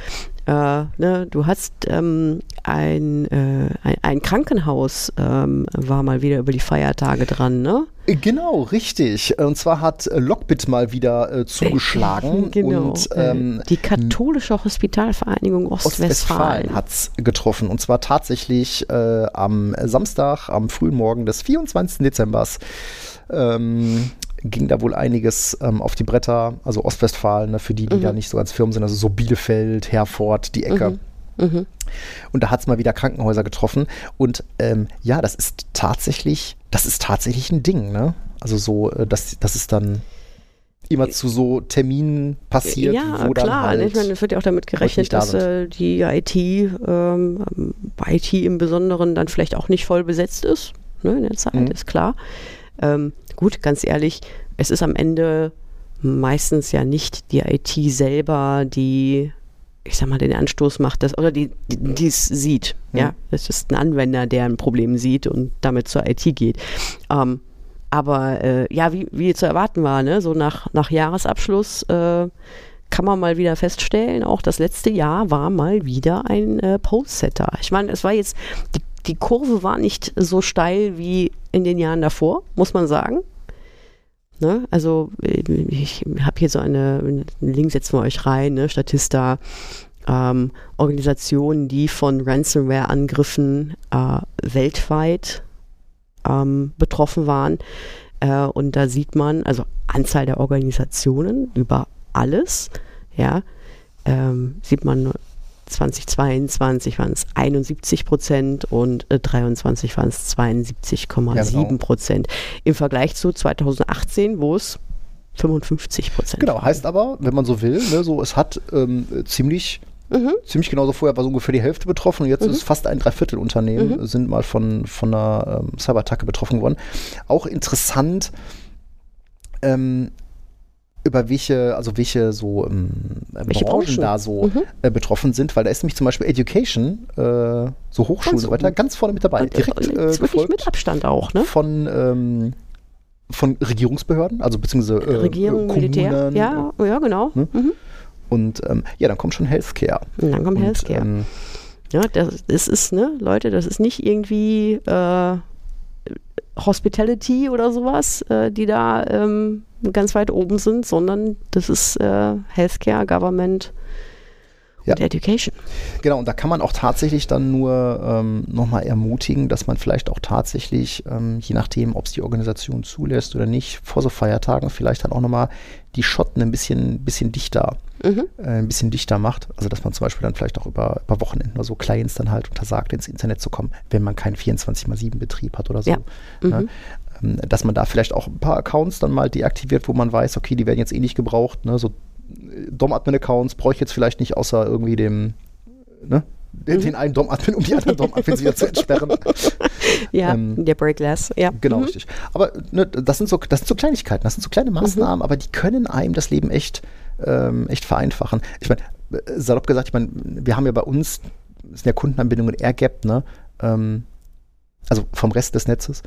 Speaker 1: äh, ne, du hast ähm, ein, äh, ein, ein, Krankenhaus ähm, war mal wieder über die Feiertage dran, ne?
Speaker 4: Genau, richtig. Und zwar hat Lockbit mal wieder äh, zugeschlagen. (laughs)
Speaker 1: genau.
Speaker 4: Und, ähm,
Speaker 1: die katholische Hospitalvereinigung Ostwestfalen,
Speaker 4: Ostwestfalen hat es getroffen. Und zwar tatsächlich äh, am Samstag, am frühen Morgen des 24. Dezember. Ähm, ging da wohl einiges ähm, auf die Bretter, also Ostwestfalen, ne, für die, die
Speaker 1: Mhm.
Speaker 4: da nicht so ganz firm sind, also so Bielefeld, Herford, die Ecke.
Speaker 1: Mhm.
Speaker 4: Und da hat es mal wieder Krankenhäuser getroffen. Und ähm, ja, das ist tatsächlich, das ist tatsächlich ein Ding, ne? Also so, äh, dass, dass es dann immer zu so Terminen passiert,
Speaker 1: ja,
Speaker 4: wo dann
Speaker 1: klar.
Speaker 4: halt
Speaker 1: ich meine, es wird ja auch damit gerechnet,
Speaker 4: da
Speaker 1: dass äh, die IT, ähm, IT im Besonderen dann vielleicht auch nicht voll besetzt ist. Ne, in der Zeit,
Speaker 4: Mhm.
Speaker 1: ist klar. Ähm, gut, ganz ehrlich, es ist am Ende meistens ja nicht die IT selber, die, ich sag mal, den Anstoß macht, dass, oder die die es sieht. Ja, es ist ein Anwender, der ein Problem sieht und damit zur IT geht. Ähm, aber äh, ja, wie, wie zu erwarten war, ne? so nach, nach Jahresabschluss äh, kann man mal wieder feststellen, auch das letzte Jahr war mal wieder ein äh, Post-Setter. Ich meine, es war jetzt, die, die Kurve war nicht so steil wie in den Jahren davor, muss man sagen. Ne? Also äh, ich habe hier so eine, einen Link setzen wir euch rein, ne? Statista, ähm, Organisationen, die von Ransomware-Angriffen äh, weltweit ähm, betroffen waren. Äh, und da sieht man, also Anzahl der Organisationen über alles, ja, ähm, sieht man 2022 waren es 71 Prozent und äh, 23 waren es 72,7
Speaker 4: Ja, genau.
Speaker 1: Prozent. Im Vergleich zu 2018, wo es 55 Prozent
Speaker 4: Genau, heißt aber, wenn man so will, ne, so es hat ähm, ziemlich,
Speaker 1: Mhm.
Speaker 4: ziemlich genauso vorher war so ungefähr die Hälfte betroffen und jetzt ist fast ein Dreiviertelunternehmen
Speaker 1: Mhm.
Speaker 4: sind mal von, von einer ähm, Cyberattacke betroffen geworden. Auch interessant, ähm, über welche, also welche so ähm,
Speaker 1: Welche
Speaker 4: Branchen
Speaker 1: Branchen?
Speaker 4: da so
Speaker 1: Mhm.
Speaker 4: äh, betroffen sind, weil da ist nämlich zum Beispiel Education, äh, so Hochschulen und so weiter, ganz vorne mit dabei.
Speaker 1: Und,
Speaker 4: Direkt
Speaker 1: und
Speaker 4: äh,
Speaker 1: wirklich mit Abstand auch, ne?
Speaker 4: von, ähm, von Regierungsbehörden, also beziehungsweise äh,
Speaker 1: Regierung,
Speaker 4: äh,
Speaker 1: Militär,
Speaker 4: Kommunen
Speaker 1: ja, ja, genau.
Speaker 4: Ne?
Speaker 1: Mhm.
Speaker 4: Und ähm, ja, dann kommt schon Healthcare.
Speaker 1: Und dann kommt
Speaker 4: Und,
Speaker 1: Healthcare.
Speaker 4: Ähm,
Speaker 1: Ja, das, das ist, ne, Leute, das ist nicht irgendwie äh, Hospitality oder sowas, äh, die da ähm, ganz weit oben sind, sondern das ist äh, Healthcare, Government
Speaker 4: Ja.
Speaker 1: und Education.
Speaker 4: genau, und da kann man auch tatsächlich dann nur ähm, nochmal ermutigen, dass man vielleicht auch tatsächlich, ähm, je nachdem, ob es die Organisation zulässt oder nicht, vor so Feiertagen vielleicht dann auch nochmal die Schotten ein bisschen, bisschen dichter,
Speaker 1: Mhm.
Speaker 4: äh, ein bisschen dichter macht. Also dass man zum Beispiel dann vielleicht auch über, über Wochenenden oder so Clients dann halt untersagt, ins Internet zu kommen, wenn man keinen 24x7-Betrieb hat oder so.
Speaker 1: Ja.
Speaker 4: Ne? Ähm, dass man da vielleicht auch ein paar Accounts dann mal deaktiviert, wo man weiß, okay, die werden jetzt eh nicht gebraucht. Ne? So DOM-Admin-Accounts brauche ich jetzt vielleicht nicht, außer irgendwie dem, ne? Den, den einen DOM-Admin, um die anderen DOM-Admins wieder zu entsperren. (laughs)
Speaker 1: Ja,
Speaker 4: Ähm,
Speaker 1: der Break Glass, ja.
Speaker 4: Genau,
Speaker 1: Mhm.
Speaker 4: richtig. Aber ne, das, sind so, das sind so Kleinigkeiten, das sind so kleine Maßnahmen, aber die können einem das Leben echt, ähm, echt vereinfachen. Ich meine, äh, salopp gesagt, ich meine, wir haben ja bei uns, das sind ja Kundenanbindungen AirGap, ne? Ähm, also vom Rest des Netzes.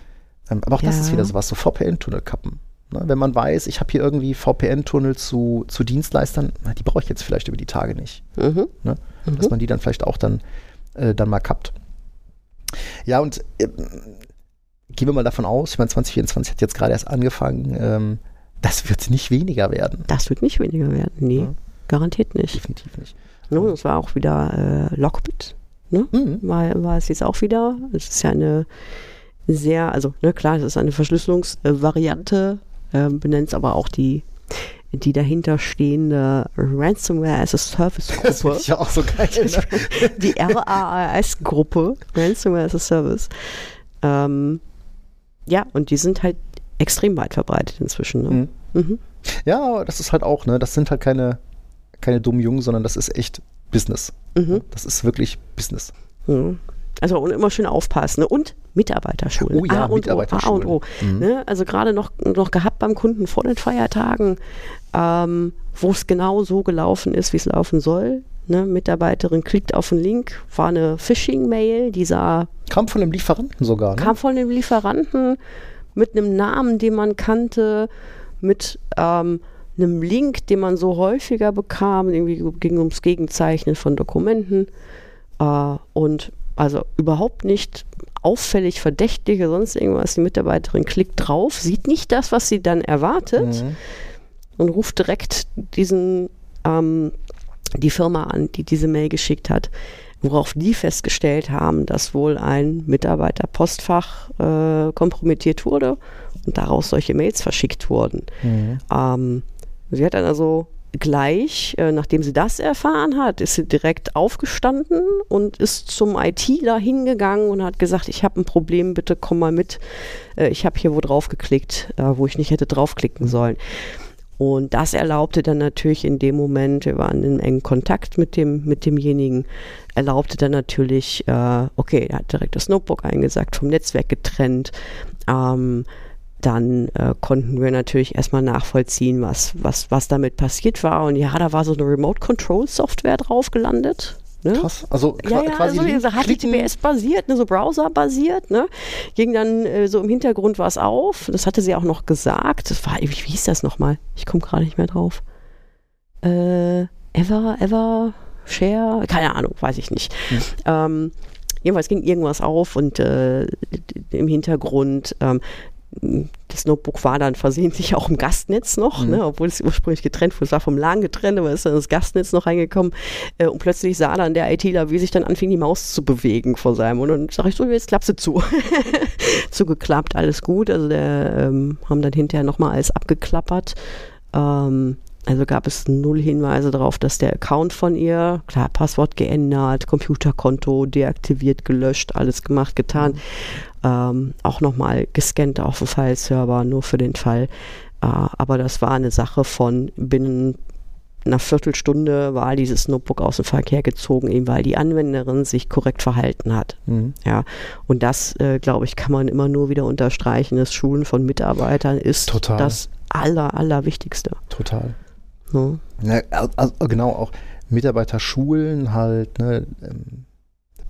Speaker 4: Ähm, aber auch das
Speaker 1: Ja.
Speaker 4: ist wieder sowas, so VPN-Tunnelkappen. Ne? Wenn man weiß, ich habe hier irgendwie VPN-Tunnel zu, zu Dienstleistern, na, die brauche ich jetzt vielleicht über die Tage nicht
Speaker 1: Mhm.
Speaker 4: ne? dass man die dann vielleicht auch dann, äh, dann mal kappt. Ja, und äh, gehen wir mal davon aus, ich meine, 2024 hat jetzt gerade erst angefangen, ähm, das wird nicht weniger werden.
Speaker 1: Das wird nicht weniger werden. Nee,
Speaker 4: Ja.
Speaker 1: garantiert nicht.
Speaker 4: Definitiv nicht.
Speaker 1: No, das war auch wieder äh, Lockbit. Ne?
Speaker 4: Mhm.
Speaker 1: War, war es jetzt auch wieder. Es ist ja eine sehr, also ne, klar, es ist eine Verschlüsselungsvariante, äh, benennt es aber auch die, die dahinterstehende Ransomware as a Service (laughs)
Speaker 4: Das
Speaker 1: Gruppe.
Speaker 4: finde ich ja auch so geil. (laughs) Ne? (laughs)
Speaker 1: die RAAS-Gruppe, Ransomware as a Service. Ähm, ja, und die sind halt extrem weit verbreitet inzwischen. Ne?
Speaker 4: Mhm.
Speaker 1: Mhm.
Speaker 4: Ja, das ist halt auch, ne? Das sind halt keine, keine dummen Jungen, sondern das ist echt Business.
Speaker 1: Mhm.
Speaker 4: Das ist wirklich Business.
Speaker 1: Also und immer schön aufpassen. Ne? Und Mitarbeiterschulen.
Speaker 4: Oh ja,
Speaker 1: A und O, A
Speaker 4: Mitarbeiterschulen.
Speaker 1: und O.
Speaker 4: Mhm.
Speaker 1: Ne? Also gerade noch, noch gehabt beim Kunden vor den Feiertagen, ähm, wo es genau so gelaufen ist, wie es laufen soll. Ne? Mitarbeiterin klickt auf einen Link, war eine Phishing-Mail, die sah
Speaker 4: Kam von einem Lieferanten sogar. Ne?
Speaker 1: kam von dem Lieferanten mit einem Namen, den man kannte, mit ähm, einem Link, den man so häufiger bekam. Irgendwie ging ums Gegenzeichnen von Dokumenten. Äh, und also überhaupt nicht auffällig verdächtig oder sonst irgendwas. Die Mitarbeiterin klickt drauf, sieht nicht das, was sie dann erwartet
Speaker 4: Mhm.
Speaker 1: und ruft direkt diesen, ähm, die Firma an, die diese Mail geschickt hat. worauf die festgestellt haben, dass wohl ein Mitarbeiterpostfach äh, kompromittiert wurde und daraus solche Mails verschickt wurden.
Speaker 4: Mhm.
Speaker 1: Ähm, sie hat dann also gleich, äh, nachdem sie das erfahren hat, ist sie direkt aufgestanden und ist zum ITler hingegangen und hat gesagt, ich habe ein Problem, bitte komm mal mit. Äh, ich habe hier wo drauf geklickt, äh, wo ich nicht hätte draufklicken sollen. Und das erlaubte dann natürlich in dem Moment, wir waren in engen Kontakt mit, dem, mit demjenigen, erlaubte dann natürlich, okay, er hat direkt das Notebook eingesagt, vom Netzwerk getrennt. Ähm, dann äh, konnten wir natürlich erstmal nachvollziehen, was, was, was damit passiert war. Und ja, da war so eine Remote Control Software drauf gelandet. Ne?
Speaker 4: Krass. Also
Speaker 1: Ja, ja,
Speaker 4: quasi
Speaker 1: also HTTPS-basiert, ne, so Browser-basiert, ne? Ging dann äh, so im Hintergrund was auf. Das hatte sie auch noch gesagt. Das war, wie, wie hieß das nochmal? Ich komme gerade nicht mehr drauf. Äh, ever, ever, share? Keine Ahnung, weiß ich nicht. Ähm, jedenfalls ging irgendwas auf und äh, im Hintergrund ähm, das Notebook war dann versehentlich auch im Gastnetz noch, ne, obwohl es ursprünglich getrennt wurde. Es war vom LAN getrennt, aber ist dann ins Gastnetz noch reingekommen. Äh, und plötzlich sah dann der ITler, wie sich dann anfing, die Maus zu bewegen vor seinem. Und dann sage ich so, jetzt klappst du zu. (laughs) Zugeklappt, alles gut. Also der ähm, haben dann hinterher nochmal alles abgeklappert. Ähm, also gab es null Hinweise darauf, dass der Account von ihr, klar, Passwort geändert, Computerkonto deaktiviert, gelöscht, alles gemacht, getan. Ähm, auch nochmal gescannt auf dem File-Server, nur für den Fall. Äh, aber das war eine Sache von binnen einer Viertelstunde war dieses Notebook aus dem Verkehr gezogen, eben weil die Anwenderin sich korrekt verhalten hat.
Speaker 4: Mhm.
Speaker 1: Ja, und das, äh, glaube ich, kann man immer nur wieder unterstreichen. Das Schulen von Mitarbeitern ist
Speaker 4: Total.
Speaker 1: das aller, allerwichtigste.
Speaker 4: Total.
Speaker 1: Ne?
Speaker 4: Ja, also genau, auch Mitarbeiter schulen, halt, ne, ähm,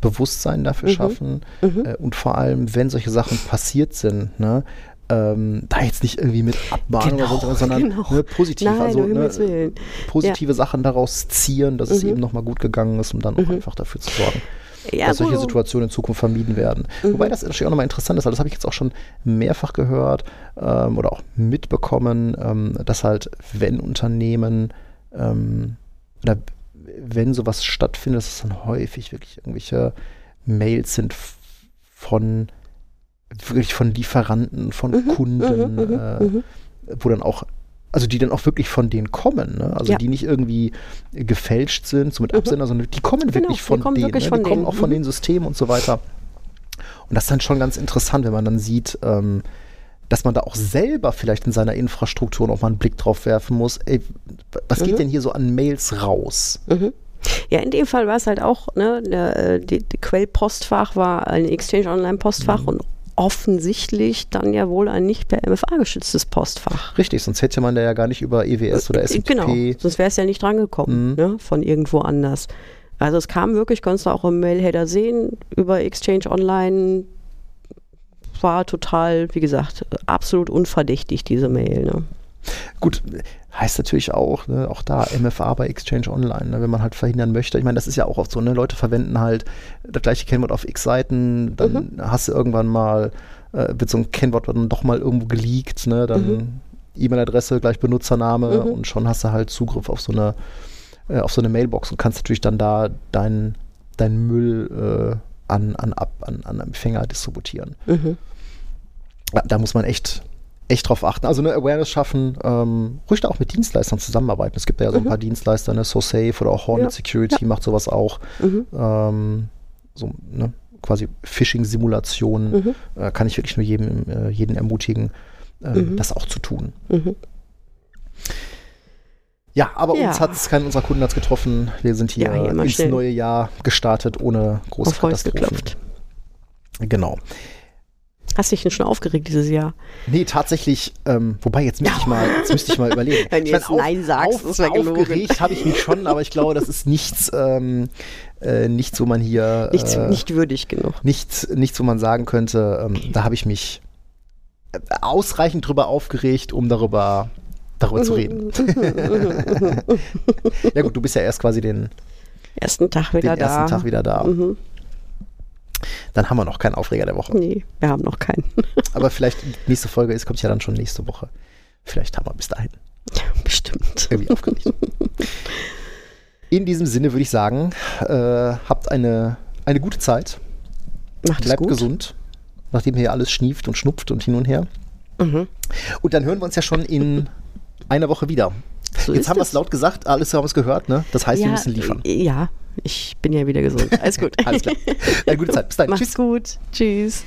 Speaker 4: Bewusstsein dafür
Speaker 1: Mhm.
Speaker 4: schaffen
Speaker 1: Mhm.
Speaker 4: äh, und vor allem, wenn solche Sachen passiert sind, ne, ähm, da jetzt nicht irgendwie mit Abmahnung
Speaker 1: Genau,
Speaker 4: oder so, sondern
Speaker 1: genau.
Speaker 4: ne, positiv,
Speaker 1: Nein,
Speaker 4: also ne, positive Sachen daraus ziehen, dass es
Speaker 1: Mhm.
Speaker 4: eben nochmal gut gegangen ist, um dann auch einfach dafür zu sorgen,
Speaker 1: Ja,
Speaker 4: dass solche. Situationen in Zukunft vermieden werden.
Speaker 1: Mhm.
Speaker 4: Wobei das natürlich auch nochmal interessant ist, weil das habe ich jetzt auch schon mehrfach gehört ähm, oder auch mitbekommen, ähm, dass halt, wenn Unternehmen ähm, oder wenn sowas stattfindet, dass es dann häufig wirklich irgendwelche Mails sind von wirklich von Lieferanten, von
Speaker 1: Mhm,
Speaker 4: Kunden,
Speaker 1: mhm, mhm,
Speaker 4: äh,
Speaker 1: mhm.
Speaker 4: wo dann auch also die dann auch wirklich von denen kommen, ne? also
Speaker 1: Ja.
Speaker 4: die nicht irgendwie gefälscht sind, so mit Absender, sondern die kommen
Speaker 1: Genau,
Speaker 4: wirklich
Speaker 1: die
Speaker 4: von
Speaker 1: kommen
Speaker 4: denen,
Speaker 1: wirklich
Speaker 4: ne?
Speaker 1: von
Speaker 4: die kommen
Speaker 1: denen.
Speaker 4: auch von
Speaker 1: Mhm.
Speaker 4: den Systemen und so weiter. Und das ist dann schon ganz interessant, wenn man dann sieht, ähm, dass man da auch selber vielleicht in seiner Infrastruktur noch mal einen Blick drauf werfen muss. Ey, was geht
Speaker 1: Mhm.
Speaker 4: denn hier so an Mails raus?
Speaker 1: Mhm. Ja, in dem Fall war es halt auch, ne, der, äh, die, die Quellpostfach war ein Exchange Online Postfach und offensichtlich dann ja wohl ein nicht per MFA geschütztes Postfach.
Speaker 4: Richtig, sonst hätte man da ja gar nicht über EWS oder SMTP.
Speaker 1: Genau, sonst wäre es ja nicht drangekommen,
Speaker 4: Mhm.
Speaker 1: ne, von irgendwo anders. Also es kam wirklich, konntest du auch im Mailheader sehen, über Exchange Online war total, wie gesagt, absolut unverdächtig, diese Mail. Ne?
Speaker 4: Gut, heißt natürlich auch, ne, auch da MFA bei Exchange Online, ne, wenn man halt verhindern möchte. Ich meine, das ist ja auch oft so, ne, Leute verwenden halt das gleiche Kennwort auf x Seiten, dann
Speaker 1: Mhm.
Speaker 4: hast du irgendwann mal, äh, wird so ein Kennwort dann doch mal irgendwo geleakt, ne, dann E-Mail-Adresse gleich Benutzername
Speaker 1: Mhm.
Speaker 4: und schon hast du halt Zugriff auf so eine, äh, auf so eine Mailbox und kannst natürlich dann da deinen dein Müll äh, an, an, ab, an, an Empfänger distributieren.
Speaker 1: Mhm.
Speaker 4: Ja, da muss man echt, echt drauf achten. Also eine Awareness schaffen, ähm, ruhig da auch mit Dienstleistern zusammenarbeiten. Es gibt ja so ein paar Dienstleister, ne, SoSafe oder auch Hornet
Speaker 1: Ja,
Speaker 4: Security macht sowas auch.
Speaker 1: Mhm.
Speaker 4: Ähm, so, ne, quasi Phishing-Simulationen.
Speaker 1: Mhm.
Speaker 4: Äh, kann ich wirklich nur jedem, äh, jeden ermutigen,
Speaker 1: Mhm.
Speaker 4: das auch zu tun.
Speaker 1: Mhm.
Speaker 4: Ja, aber
Speaker 1: Ja.
Speaker 4: uns hat es keinen unserer Kunden hat's getroffen. Wir sind hier,
Speaker 1: Ja, hier
Speaker 4: ins
Speaker 1: schnell.
Speaker 4: neue Jahr gestartet ohne große
Speaker 1: Auf
Speaker 4: Katastrophen. Genau.
Speaker 1: Hast dich denn schon aufgeregt dieses Jahr?
Speaker 4: Nee, tatsächlich, ähm, wobei jetzt müsste ich mal, (laughs) jetzt müsste ich mal überlegen.
Speaker 1: Wenn du
Speaker 4: Ich
Speaker 1: jetzt Nein sagst, das wär gelogen.
Speaker 4: Aufgeregt habe ich mich schon, aber ich glaube, das ist nichts, ähm, äh, nichts, wo man hier
Speaker 1: Nicht,
Speaker 4: äh,
Speaker 1: nicht würdig genug.
Speaker 4: nichts, nichts, wo man sagen könnte, ähm, da habe ich mich äh, ausreichend drüber aufgeregt, um darüber, darüber zu reden. (laughs) (laughs) ja gut, du bist ja erst quasi den,
Speaker 1: Ersten Tag wieder
Speaker 4: den
Speaker 1: da.
Speaker 4: ersten Tag wieder da.
Speaker 1: Mhm.
Speaker 4: Dann haben wir noch keinen Aufreger der Woche.
Speaker 1: Nee, wir haben noch keinen. (laughs)
Speaker 4: Aber vielleicht nächste Folge ist, kommt ja dann schon nächste Woche. Vielleicht haben wir bis dahin
Speaker 1: Bestimmt.
Speaker 4: irgendwie aufgeregt. (laughs) In diesem Sinne würde ich sagen, äh, habt eine, eine gute Zeit.
Speaker 1: Macht es
Speaker 4: Bleibt
Speaker 1: gut.
Speaker 4: gesund, nachdem hier alles schnieft und schnupft und hin und her.
Speaker 1: Mhm.
Speaker 4: Und dann hören wir uns ja schon in einer Woche wieder.
Speaker 1: So
Speaker 4: Jetzt haben wir
Speaker 1: es.
Speaker 4: laut gesagt, alles haben es gehört, ne? Das heißt, wir
Speaker 1: ja,
Speaker 4: müssen liefern.
Speaker 1: Ja, ich bin ja wieder gesund. Alles gut.
Speaker 4: Alles klar. Eine gute Zeit. Bis dann. (laughs)
Speaker 1: Macht's
Speaker 4: Tschüss.
Speaker 1: gut. Tschüss.